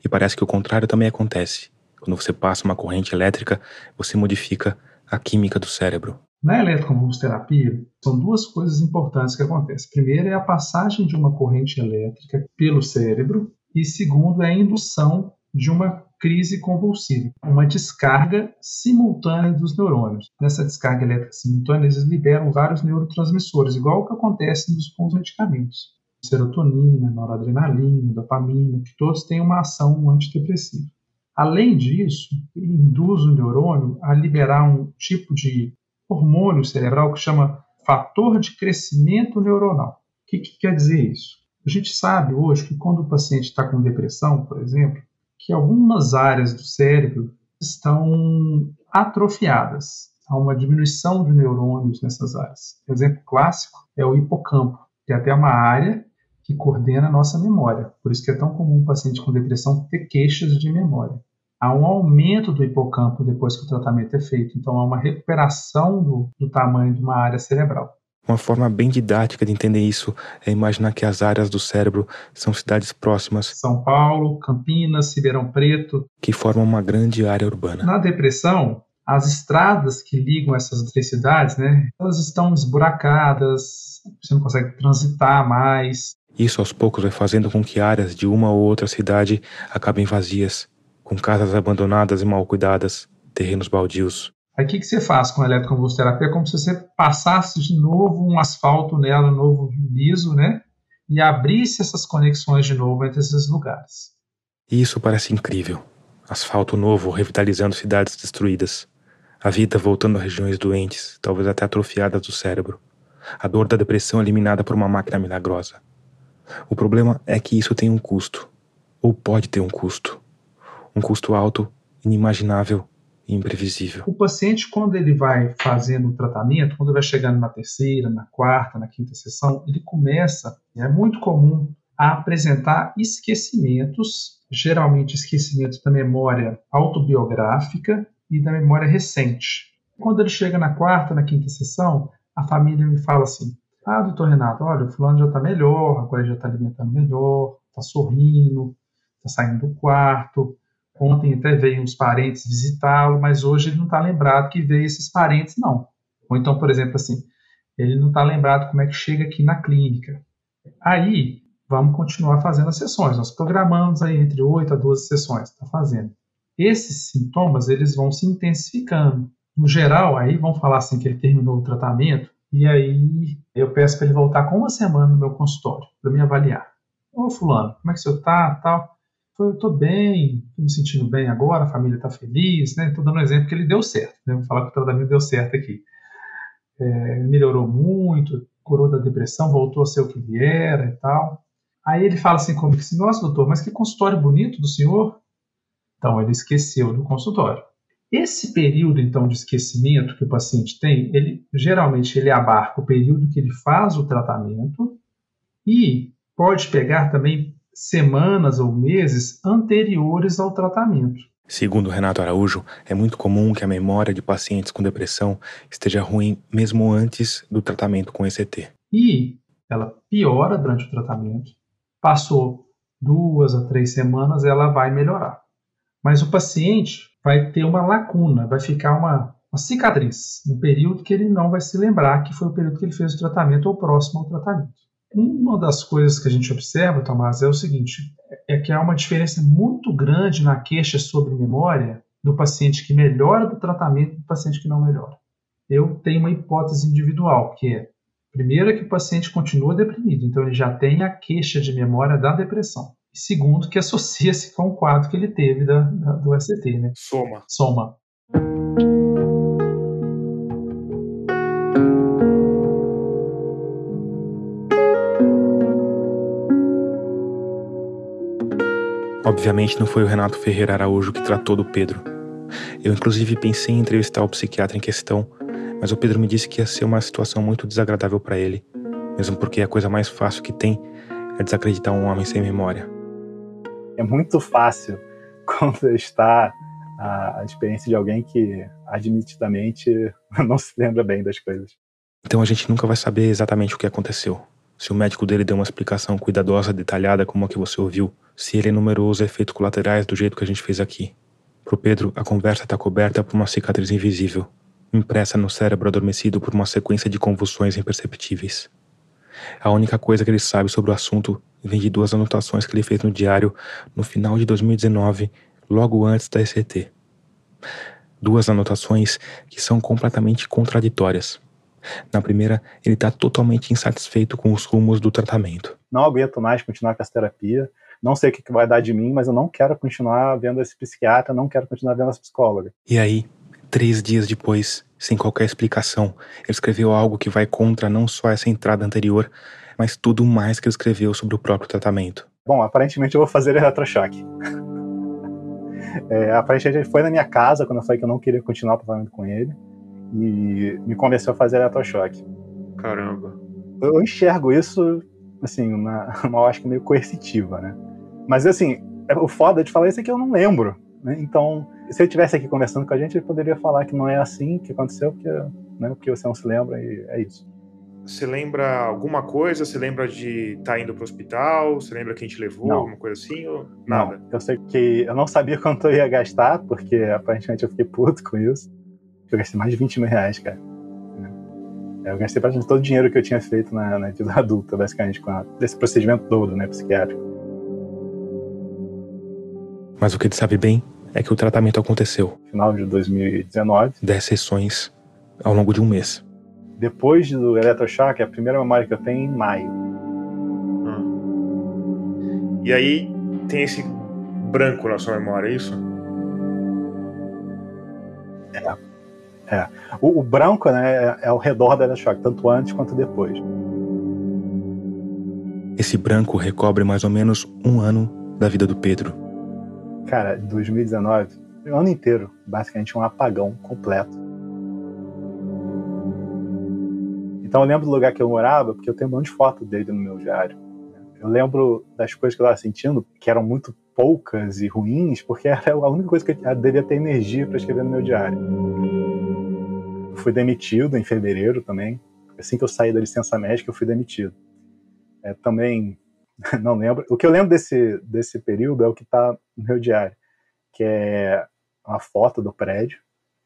E parece que o contrário também acontece. Quando você passa uma corrente elétrica, você modifica a química do cérebro. Na eletroconvulsoterapia, são duas coisas importantes que acontecem. Primeiro é a passagem de uma corrente elétrica pelo cérebro, e segundo é a indução de uma crise convulsiva, uma descarga simultânea dos neurônios. Nessa descarga elétrica simultânea, eles liberam vários neurotransmissores, igual o que acontece nos, com os medicamentos. Serotonina, noradrenalina, dopamina, que todos têm uma ação antidepressiva. Além disso, induz o neurônio a liberar um tipo de hormônio cerebral que chama fator de crescimento neuronal. O que, que quer dizer isso? A gente sabe hoje que quando o paciente está com depressão, por exemplo, que algumas áreas do cérebro estão atrofiadas. Há uma diminuição de neurônios nessas áreas. Exemplo clássico é o hipocampo, que é até uma área que coordena a nossa memória. Por isso que é tão comum o paciente com depressão ter queixas de memória. Há um aumento do hipocampo depois que o tratamento é feito, então há uma recuperação do, do tamanho de uma área cerebral. Uma forma bem didática de entender isso é imaginar que as áreas do cérebro são cidades próximas. São Paulo, Campinas, Ribeirão Preto. Que formam uma grande área urbana. Na depressão, as estradas que ligam essas três cidades, né, elas estão esburacadas, você não consegue transitar mais. Isso aos poucos vai fazendo com que áreas de uma ou outra cidade acabem vazias, com casas abandonadas e mal cuidadas, terrenos baldios. Aí o que, que você faz com a eletroconvulsoterapia? É como se você passasse de novo um asfalto nela, novo liso, né? E abrisse essas conexões de novo entre esses lugares. Isso parece incrível. Asfalto novo revitalizando cidades destruídas. A vida voltando a regiões doentes, talvez até atrofiadas do cérebro. A dor da depressão eliminada por uma máquina milagrosa. O problema é que isso tem um custo. Ou pode ter um custo. Um custo alto, inimaginável imprevisível. O paciente, quando ele vai fazendo o tratamento, quando ele vai chegando na terceira, na quarta, na quinta sessão, ele começa, é muito comum, a apresentar esquecimentos, geralmente esquecimentos da memória autobiográfica e da memória recente. Quando ele chega na quarta, na quinta sessão, a família me fala assim: Ah, doutor Renato, olha, o fulano já está melhor, agora já está alimentando melhor, está sorrindo, está saindo do quarto, Ontem até veio uns parentes visitá-lo, mas hoje ele não está lembrado que veio esses parentes, não. Ou então, por exemplo, assim, ele não está lembrado como é que chega aqui na clínica. Aí, vamos continuar fazendo as sessões. Nós programamos aí entre 8 a 12 sessões, está fazendo. Esses sintomas, eles vão se intensificando. No geral, aí vão falar assim que ele terminou o tratamento, e aí eu peço para ele voltar com uma semana no meu consultório, para me avaliar. Ô fulano, como é que o senhor está, tal? Eu estou bem, estou me sentindo bem agora, a família está feliz, né? Estou dando um exemplo que ele deu certo, né? Vou falar que o tratamento deu certo aqui. É, melhorou muito, curou da depressão, voltou a ser o que ele era e tal. Aí ele fala assim comigo assim, nossa doutor, mas que consultório bonito do senhor. Então ele esqueceu do consultório. Esse período então de esquecimento que o paciente tem, ele geralmente ele abarca o período que ele faz o tratamento e pode pegar também semanas ou meses anteriores ao tratamento. Segundo Renato Araújo, é muito comum que a memória de pacientes com depressão esteja ruim mesmo antes do tratamento com ECT. E ela piora durante o tratamento. Passou duas a três semanas, ela vai melhorar. Mas o paciente vai ter uma lacuna, vai ficar uma, uma cicatriz, um período que ele não vai se lembrar que foi o período que ele fez o tratamento ou próximo ao tratamento. Uma das coisas que a gente observa, Tomás, é o seguinte: é que há uma diferença muito grande na queixa sobre memória do paciente que melhora do tratamento e do paciente que não melhora. Eu tenho uma hipótese individual, que é, primeiro, é que o paciente continua deprimido, então ele já tem a queixa de memória da depressão. E segundo, que associa-se com o quadro que ele teve da, da, do ST, né? Soma. Soma. Obviamente não foi o Renato Ferreira Araújo que tratou do Pedro. Eu inclusive pensei em entrevistar o psiquiatra em questão, mas o Pedro me disse que ia ser uma situação muito desagradável para ele, mesmo porque a coisa mais fácil que tem é desacreditar um homem sem memória. É muito fácil quando está a experiência de alguém que admitidamente não se lembra bem das coisas. Então a gente nunca vai saber exatamente o que aconteceu. Se o médico dele deu uma explicação cuidadosa, detalhada como a que você ouviu, se ele enumerou os efeitos colaterais do jeito que a gente fez aqui. Pro Pedro, a conversa está coberta por uma cicatriz invisível, impressa no cérebro adormecido por uma sequência de convulsões imperceptíveis. A única coisa que ele sabe sobre o assunto vem de duas anotações que ele fez no diário no final de 2019, logo antes da ECT. Duas anotações que são completamente contraditórias. Na primeira, ele está totalmente insatisfeito com os rumos do tratamento. Não aguento mais continuar com essa terapia. Não sei o que vai dar de mim, mas eu não quero continuar vendo esse psiquiatra, não quero continuar vendo essa psicóloga. E aí, três dias depois, sem qualquer explicação, ele escreveu algo que vai contra não só essa entrada anterior, mas tudo mais que ele escreveu sobre o próprio tratamento. Bom, aparentemente eu vou fazer eletrochoque. é, aparentemente ele foi na minha casa quando eu falei que eu não queria continuar o tratamento com ele e me convenceu a fazer eletrochoque. Caramba. Eu enxergo isso, assim, uma, uma ótica meio coercitiva, né? Mas, assim, é, o foda de falar isso é que eu não lembro, né? Então, se ele estivesse aqui conversando com a gente, ele poderia falar que não é assim que aconteceu, porque, né, porque você não se lembra e é isso. Você lembra alguma coisa? Você lembra de estar tá indo para o hospital? Você lembra quem te levou? Não. Alguma coisa assim? Ou nada? Não. Eu sei que eu não sabia quanto eu ia gastar, porque aparentemente eu fiquei puto com isso. Eu gastei mais de 20 mil reais, cara. Eu gastei praticamente todo o dinheiro que eu tinha feito na, na vida adulta, basicamente, com a, desse procedimento todo, né, psiquiátrico. Mas o que ele sabe bem é que o tratamento aconteceu. Final de 2019. 10 sessões ao longo de um mês. Depois do eletrochoque, a primeira memória que eu tenho é em maio. Hum. E aí tem esse branco na sua memória, é isso? É. É. O, o branco né, é, é ao redor da eletrochoque, tanto antes quanto depois. Esse branco recobre mais ou menos um ano da vida do Pedro. Cara, 2019, o ano inteiro, basicamente um apagão completo. Então eu lembro do lugar que eu morava, porque eu tenho um monte de foto dele no meu diário. Eu lembro das coisas que eu estava sentindo, que eram muito poucas e ruins, porque era a única coisa que eu devia ter energia para escrever no meu diário fui demitido em fevereiro também. Assim que eu saí da licença médica, eu fui demitido. É, também não lembro. O que eu lembro desse, desse período é o que está no meu diário, que é uma foto do prédio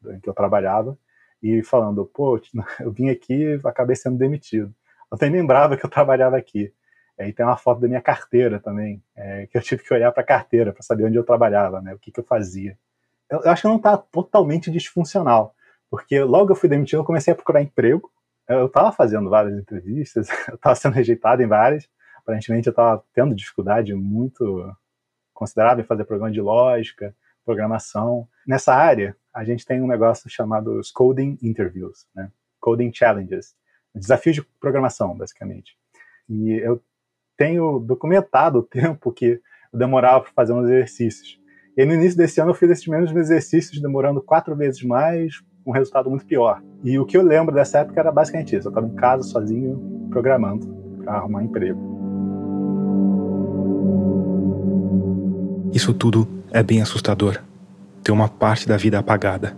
em que eu trabalhava e falando, pô, eu vim aqui e acabei sendo demitido. Eu nem lembrava que eu trabalhava aqui. É, e tem uma foto da minha carteira também, é, que eu tive que olhar para a carteira para saber onde eu trabalhava, né, o que, que eu fazia. Eu, eu acho que não está totalmente disfuncional, porque logo eu fui demitido, eu comecei a procurar emprego. Eu estava fazendo várias entrevistas, eu estava sendo rejeitado em várias. Aparentemente eu estava tendo dificuldade muito considerável em fazer programa de lógica, programação. Nessa área, a gente tem um negócio chamado Coding Interviews, né? Coding Challenges, desafios de programação, basicamente. E eu tenho documentado o tempo que eu demorava para fazer uns exercícios. E no início desse ano eu fiz esses mesmos exercícios, demorando quatro vezes mais, um resultado muito pior. E o que eu lembro dessa época era basicamente isso. Eu estava em casa sozinho programando para arrumar emprego. Isso tudo é bem assustador. Ter uma parte da vida apagada.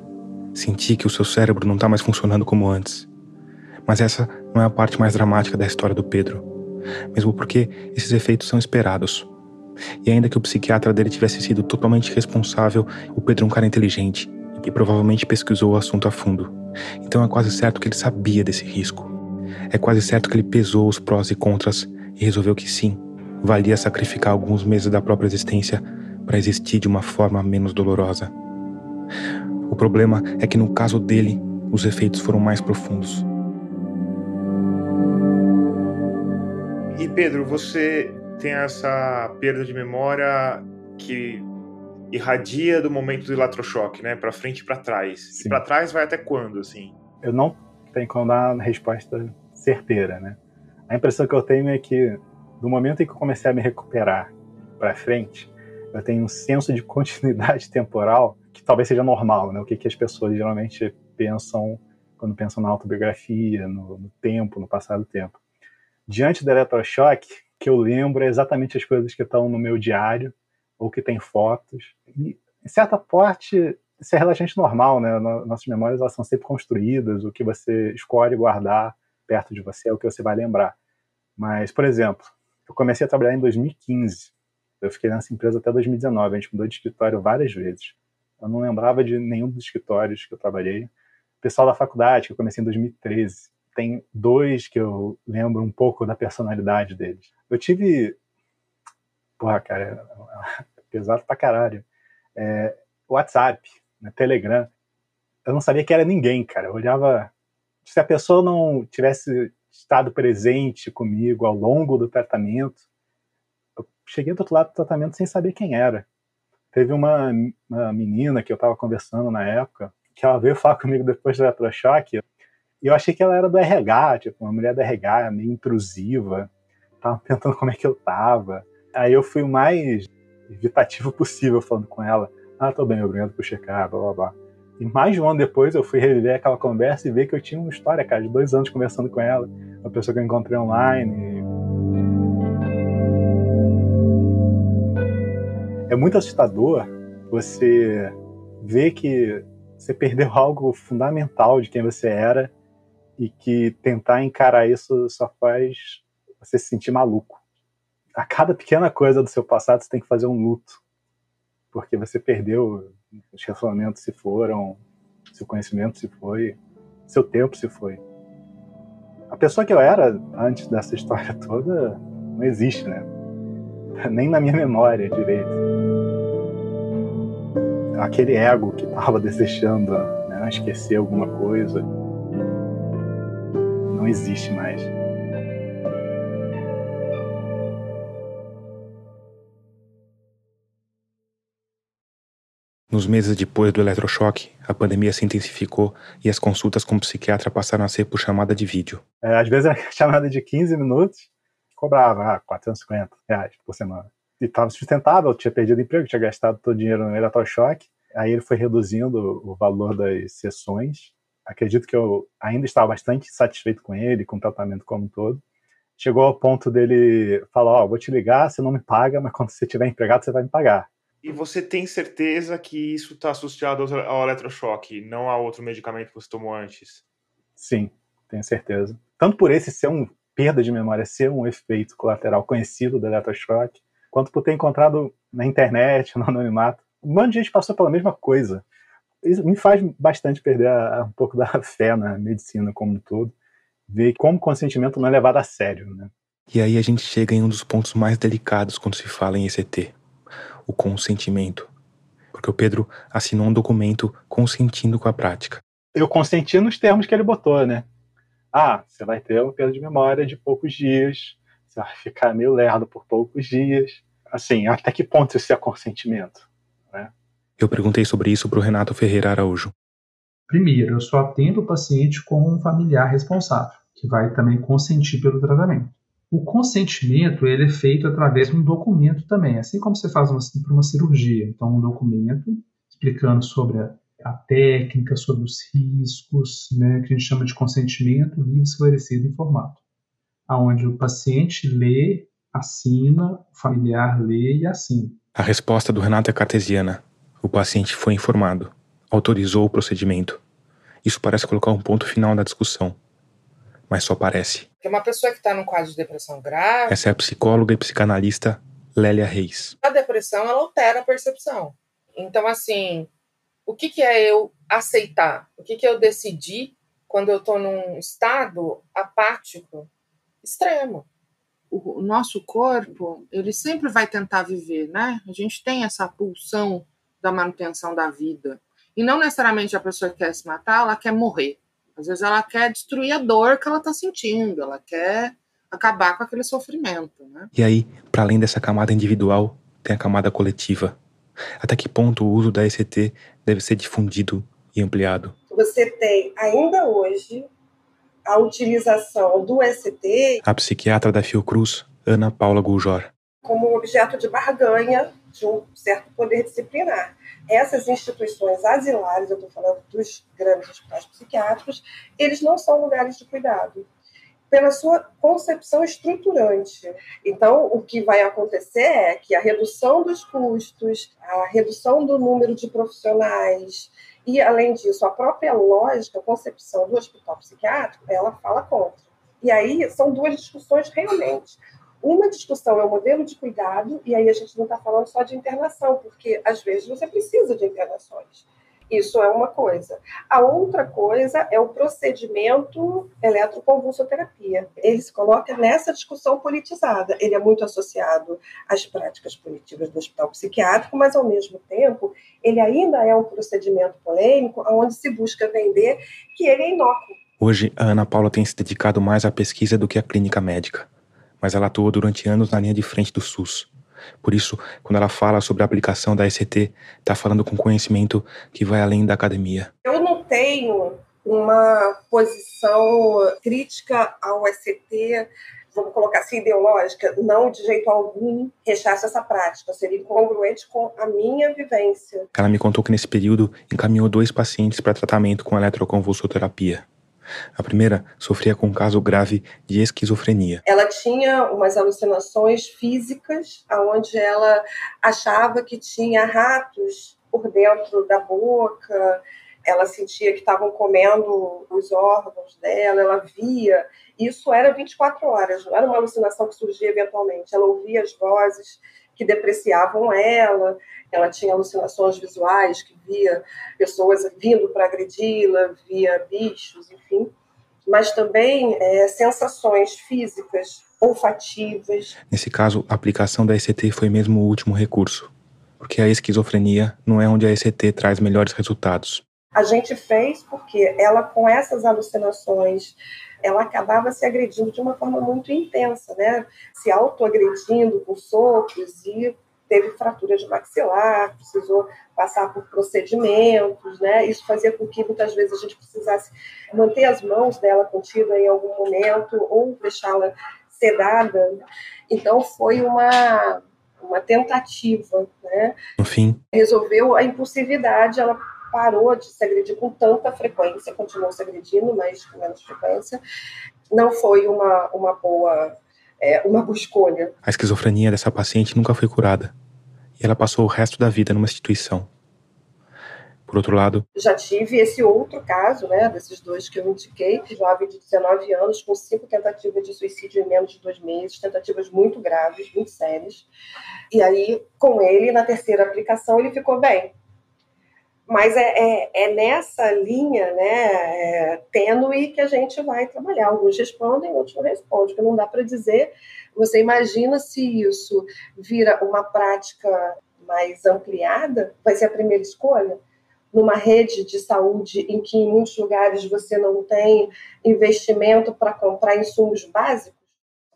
Sentir que o seu cérebro não está mais funcionando como antes. Mas essa não é a parte mais dramática da história do Pedro. Mesmo porque esses efeitos são esperados. E ainda que o psiquiatra dele tivesse sido totalmente responsável, o Pedro é um cara inteligente e provavelmente pesquisou o assunto a fundo. Então é quase certo que ele sabia desse risco. É quase certo que ele pesou os prós e contras e resolveu que sim, valia sacrificar alguns meses da própria existência para existir de uma forma menos dolorosa. O problema é que no caso dele, os efeitos foram mais profundos. E Pedro, você tem essa perda de memória que irradia do momento do eletrochoque, né? Para frente e para trás. Sim. E para trás vai até quando, assim? Eu não tenho como dar uma resposta certeira, né? A impressão que eu tenho é que do momento em que eu comecei a me recuperar para frente, eu tenho um senso de continuidade temporal que talvez seja normal, né? O que, que as pessoas geralmente pensam quando pensam na autobiografia, no, no tempo, no passado tempo. Diante do eletrochoque, que eu lembro é exatamente as coisas que estão no meu diário ou que tem fotos. E, em certa parte, isso é relativamente normal, né? Nossas memórias elas são sempre construídas, o que você escolhe guardar perto de você é o que você vai lembrar. Mas, por exemplo, eu comecei a trabalhar em 2015. Eu fiquei nessa empresa até 2019. A gente mudou de escritório várias vezes. Eu não lembrava de nenhum dos escritórios que eu trabalhei. Pessoal da faculdade, que eu comecei em 2013, tem dois que eu lembro um pouco da personalidade deles. Eu tive. Porra, cara, é pesado pra caralho. É, WhatsApp, né, Telegram. Eu não sabia que era ninguém, cara. Eu olhava. Se a pessoa não tivesse estado presente comigo ao longo do tratamento, eu cheguei do outro lado do tratamento sem saber quem era. Teve uma, uma menina que eu estava conversando na época, que ela veio falar comigo depois do eletrochoque, e eu achei que ela era do RH, tipo, uma mulher do RH, meio intrusiva, tava perguntando como é que eu tava. Aí eu fui o mais evitativo possível falando com ela. Ah, tô bem, obrigado por checar, blá blá blá. E mais de um ano depois eu fui reviver aquela conversa e ver que eu tinha uma história, cara, de dois anos conversando com ela. Uma pessoa que eu encontrei online. É muito assustador você ver que você perdeu algo fundamental de quem você era e que tentar encarar isso só faz você se sentir maluco. A cada pequena coisa do seu passado você tem que fazer um luto, porque você perdeu os relacionamentos se foram, seu conhecimento se foi, seu tempo se foi. A pessoa que eu era antes dessa história toda não existe, né? Nem na minha memória direito. Aquele ego que estava desejando né, esquecer alguma coisa não existe mais. Nos meses depois do eletrochoque, a pandemia se intensificou e as consultas com o psiquiatra passaram a ser por chamada de vídeo. É, às vezes era chamada de 15 minutos, cobrava ah, 450 reais por semana. E estava sustentável, tinha perdido emprego, tinha gastado todo o dinheiro no eletrochoque. Aí ele foi reduzindo o valor das sessões. Acredito que eu ainda estava bastante satisfeito com ele, com o tratamento como um todo. Chegou ao ponto dele falar: Ó, oh, vou te ligar, você não me paga, mas quando você tiver empregado, você vai me pagar. E você tem certeza que isso está associado ao eletrochoque, não a outro medicamento que você tomou antes? Sim, tenho certeza. Tanto por esse ser um perda de memória, ser um efeito colateral conhecido do eletrochoque, quanto por ter encontrado na internet, no anonimato. Um monte de gente passou pela mesma coisa. Isso me faz bastante perder a, a, um pouco da fé na medicina como um todo, ver como consentimento não é levado a sério, né? E aí a gente chega em um dos pontos mais delicados quando se fala em ECT o consentimento. Porque o Pedro assinou um documento consentindo com a prática. Eu consenti nos termos que ele botou, né? Ah, você vai ter uma perda de memória de poucos dias, você vai ficar meio lerdo por poucos dias. Assim, até que ponto isso é consentimento? Né? Eu perguntei sobre isso para o Renato Ferreira Araújo. Primeiro, eu só atendo o paciente com um familiar responsável, que vai também consentir pelo tratamento. O consentimento ele é feito através de um documento também, assim como você faz para uma cirurgia. Então, um documento explicando sobre a, a, técnica, sobre os riscos, né, que a gente chama de consentimento livre, esclarecido e informado, aonde o paciente lê, assina, o familiar lê e assina. A resposta do Renato é cartesiana. O paciente foi informado, autorizou o procedimento. Isso parece colocar um ponto final na discussão mas só parece. Porque uma pessoa que está num quadro de depressão grave. Essa é a psicóloga e psicanalista Lélia Reis. A depressão ela altera a percepção. Então, assim, o que, que é eu aceitar? O que, que é eu decidir quando eu estou num estado apático extremo? O, o nosso corpo, ele sempre vai tentar viver, né? A gente tem essa pulsão da manutenção da vida. E não necessariamente a pessoa que quer se matar, ela quer morrer. Às vezes ela quer destruir a dor que ela está sentindo, ela quer acabar com aquele sofrimento, né? E aí, para além dessa camada individual, tem a camada coletiva. Até que ponto o uso da ECT deve ser difundido e ampliado? Você tem ainda hoje a utilização do ECT. A psiquiatra da Fiocruz, Ana Paula Guljor. Como objeto de barganha de um certo poder disciplinar. Essas instituições asilares, eu estou falando dos grandes hospitais psiquiátricos, eles não são lugares de cuidado pela sua concepção estruturante. Então, o que vai acontecer é que a redução dos custos, a redução do número de profissionais e, além disso, a própria lógica, a concepção do hospital psiquiátrico, ela fala contra. E aí são duas discussões realmente. Uma discussão é o modelo de cuidado, e aí a gente não está falando só de internação, porque às vezes você precisa de internações. Isso é uma coisa. A outra coisa é o procedimento eletroconvulsoterapia. Ele se coloca nessa discussão politizada. Ele é muito associado às práticas punitivas do hospital psiquiátrico, mas, ao mesmo tempo, ele ainda é um procedimento polêmico onde se busca vender que ele é inócuo. Hoje, a Ana Paula tem se dedicado mais à pesquisa do que à clínica médica, mas ela atuou durante anos na linha de frente do SUS por isso, quando ela fala sobre a aplicação da ECT, está falando com conhecimento que vai além da academia. Eu não tenho uma posição crítica ao ECT, vamos colocar assim, ideológica, não de jeito algum rechaço essa prática, seria incongruente com a minha vivência. Ela me contou que nesse período encaminhou dois pacientes para tratamento com eletroconvulsoterapia. A primeira sofria com um caso grave de esquizofrenia. Ela tinha umas alucinações físicas, onde ela achava que tinha ratos por dentro da boca, ela sentia que estavam comendo os órgãos dela, ela via. Isso era 24 horas, não era uma alucinação que surgia eventualmente. Ela ouvia as vozes que depreciavam ela, ela tinha alucinações visuais, que via pessoas vindo para agredi-la, via bichos, enfim, mas também é, sensações físicas, olfativas. Nesse caso, a aplicação da ECT foi mesmo o último recurso, porque a esquizofrenia não é onde a ECT traz melhores resultados. A gente fez porque ela, com essas alucinações ela acabava se agredindo de uma forma muito intensa, né? Se autoagredindo com socos e teve fratura de maxilar, precisou passar por procedimentos, né? Isso fazia com que muitas vezes a gente precisasse manter as mãos dela contida em algum momento ou deixá-la sedada. Então foi uma uma tentativa, né? No fim, resolveu a impulsividade, ela parou de se agredir com tanta frequência, continuou se agredindo, mas com menos frequência. Não foi uma, uma boa é, uma boa escolha. A esquizofrenia dessa paciente nunca foi curada e ela passou o resto da vida numa instituição. Por outro lado, já tive esse outro caso, né, desses dois que eu indiquei, jovem de 19 anos com cinco tentativas de suicídio em menos de dois meses, tentativas muito graves, muito sérias. E aí, com ele, na terceira aplicação, ele ficou bem. Mas é, é, é nessa linha né, é, tênue que a gente vai trabalhar. Alguns respondem, outros não respondem, porque não dá para dizer. Você imagina se isso vira uma prática mais ampliada, vai ser a primeira escolha? Numa rede de saúde em que em muitos lugares você não tem investimento para comprar insumos básicos?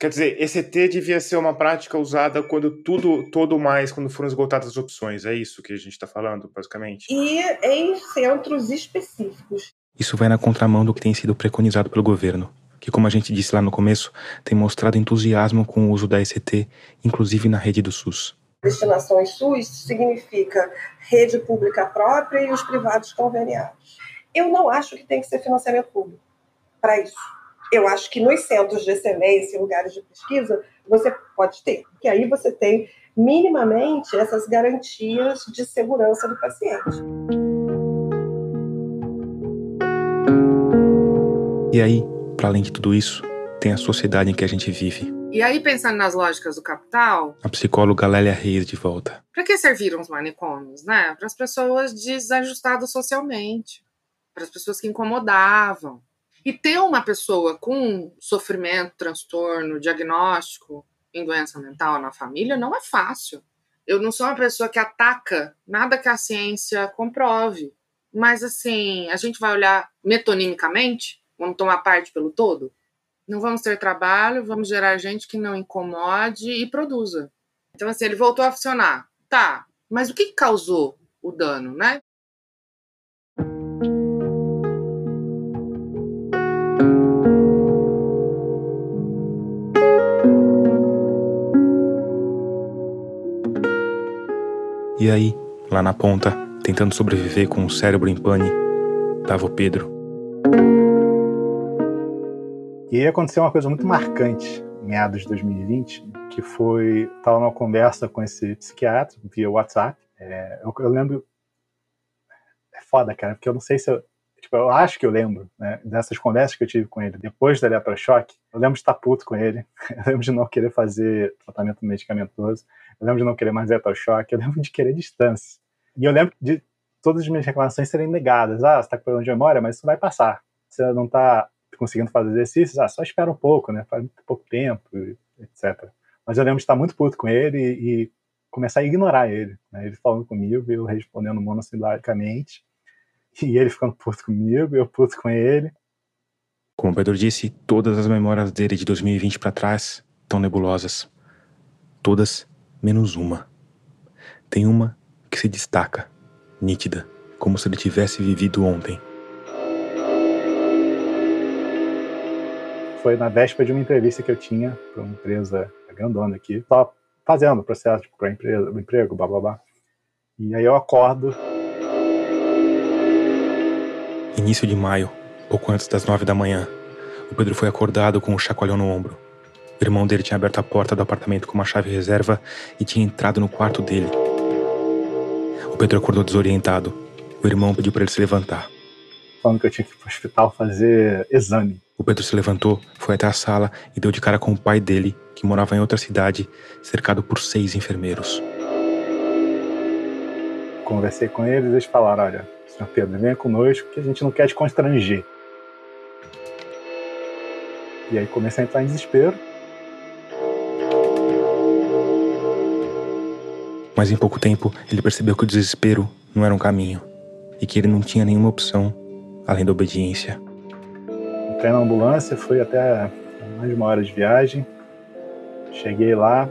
Quer dizer, ECT devia ser uma prática usada quando tudo, todo mais, quando foram esgotadas as opções. É isso que a gente está falando, basicamente. E em centros específicos. Isso vai na contramão do que tem sido preconizado pelo governo, que, como a gente disse lá no começo, tem mostrado entusiasmo com o uso da ECT, inclusive na rede do SUS. Destinações SUS significa rede pública própria e os privados conveniados. Eu não acho que tem que ser financiamento público para isso eu acho que nos centros de excelência, em lugares de pesquisa, você pode ter, porque aí você tem minimamente essas garantias de segurança do paciente. E aí, para além de tudo isso, tem a sociedade em que a gente vive. E aí, pensando nas lógicas do capital. A psicóloga Lélia Reis de volta. Para que serviram os manicômios, né? Para as pessoas desajustadas socialmente, para as pessoas que incomodavam, e ter uma pessoa com sofrimento, transtorno, diagnóstico em doença mental na família não é fácil. Eu não sou uma pessoa que ataca nada que a ciência comprove. Mas, assim, a gente vai olhar metonimicamente, vamos tomar parte pelo todo. Não vamos ter trabalho, vamos gerar gente que não incomode e produza. Então, assim, ele voltou a funcionar. Tá, mas o que causou o dano, né? E aí, lá na ponta, tentando sobreviver com o cérebro em pane, tava o Pedro. E aí aconteceu uma coisa muito marcante meados de 2020, que foi estava numa conversa com esse psiquiatra via WhatsApp. É, eu, eu, lembro é foda, cara, porque eu não sei se eu tipo, eu acho que eu lembro né, dessas conversas que eu tive com ele depois da eletrochoque. Eu lembro de estar puto com ele, eu lembro de não querer fazer tratamento medicamentoso, eu lembro de não querer mais eletrochoque, eu lembro de querer distância. E eu lembro de todas as minhas reclamações serem negadas. Ah, você está com problema de memória, mas isso vai passar. Você não está conseguindo fazer exercícios, ah, só espera um pouco, né? Faz muito pouco tempo, etc. Mas eu lembro de estar muito puto com ele e, e começar a ignorar ele. Né? Ele falando comigo, eu respondendo monossilaicamente, e ele ficando puto comigo, eu puto com ele. Como o Pedro disse, todas as memórias dele de 2020 para trás estão nebulosas. Todas menos uma. Tem uma que se destaca, nítida, como se ele tivesse vivido ontem. Foi na véspera de uma entrevista que eu tinha para uma empresa grandona aqui, só fazendo o processo para empresa, o emprego, blá blá blá. E aí eu acordo. Início de maio, pouco antes das nove da manhã, o Pedro foi acordado com um chacoalhão no ombro. O irmão dele tinha aberto a porta do apartamento com uma chave reserva e tinha entrado no quarto dele. O Pedro acordou desorientado. O irmão pediu para ele se levantar. Falando que eu tinha que ir para o hospital fazer exame. O Pedro se levantou, foi até a sala e deu de cara com o pai dele, que morava em outra cidade, cercado por seis enfermeiros. Conversei com eles e eles falaram: olha, senhor Pedro, venha conosco que a gente não quer te constranger. E aí comecei a entrar em desespero. Mas em pouco tempo ele percebeu que o desespero não era um caminho e que ele não tinha nenhuma opção além da obediência. Entrei na ambulância, fui até mais de uma hora de viagem. Cheguei lá,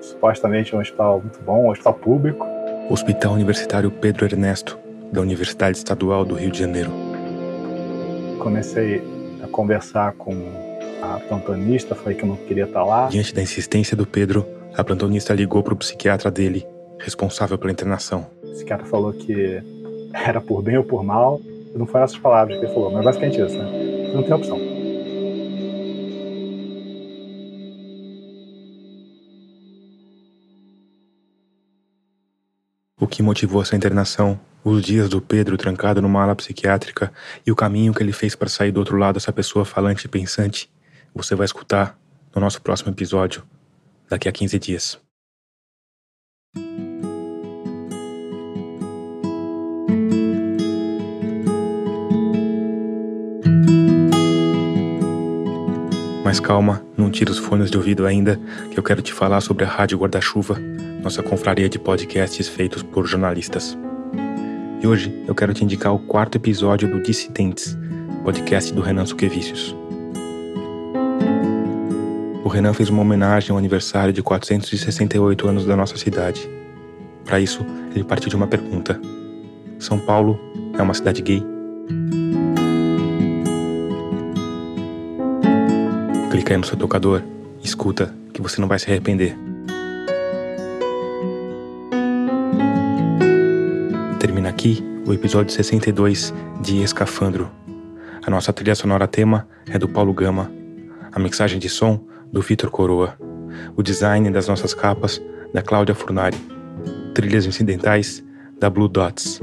supostamente um hospital muito bom, um hospital público. Hospital Universitário Pedro Ernesto, da Universidade Estadual do Rio de Janeiro. Comecei a conversar com a plantonista, falei que eu não queria estar lá. Diante da insistência do Pedro, a plantonista ligou para o psiquiatra dele responsável pela internação. O psiquiatra falou que era por bem ou por mal. Não foram essas palavras que ele falou, mas basicamente isso, né? Você não tem opção. O que motivou essa internação, os dias do Pedro trancado numa ala psiquiátrica e o caminho que ele fez para sair do outro lado dessa pessoa falante e pensante, você vai escutar no nosso próximo episódio, daqui a 15 dias. Mas calma, não tira os fones de ouvido ainda, que eu quero te falar sobre a Rádio Guarda-Chuva, nossa confraria de podcasts feitos por jornalistas. E hoje eu quero te indicar o quarto episódio do Dissidentes, podcast do Renan Suquevicius. O Renan fez uma homenagem ao aniversário de 468 anos da nossa cidade. Para isso, ele partiu de uma pergunta: São Paulo é uma cidade gay? Clica aí no seu tocador, escuta, que você não vai se arrepender. Aqui o episódio 62 de Escafandro. A nossa trilha sonora tema é do Paulo Gama, a mixagem de som do Vitor Coroa, o design das nossas capas da Cláudia Furnari, trilhas incidentais da Blue Dots.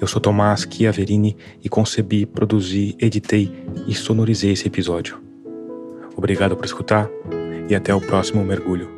Eu sou Tomás Chiaverini e concebi, produzi, editei e sonorizei esse episódio. Obrigado por escutar e até o próximo mergulho.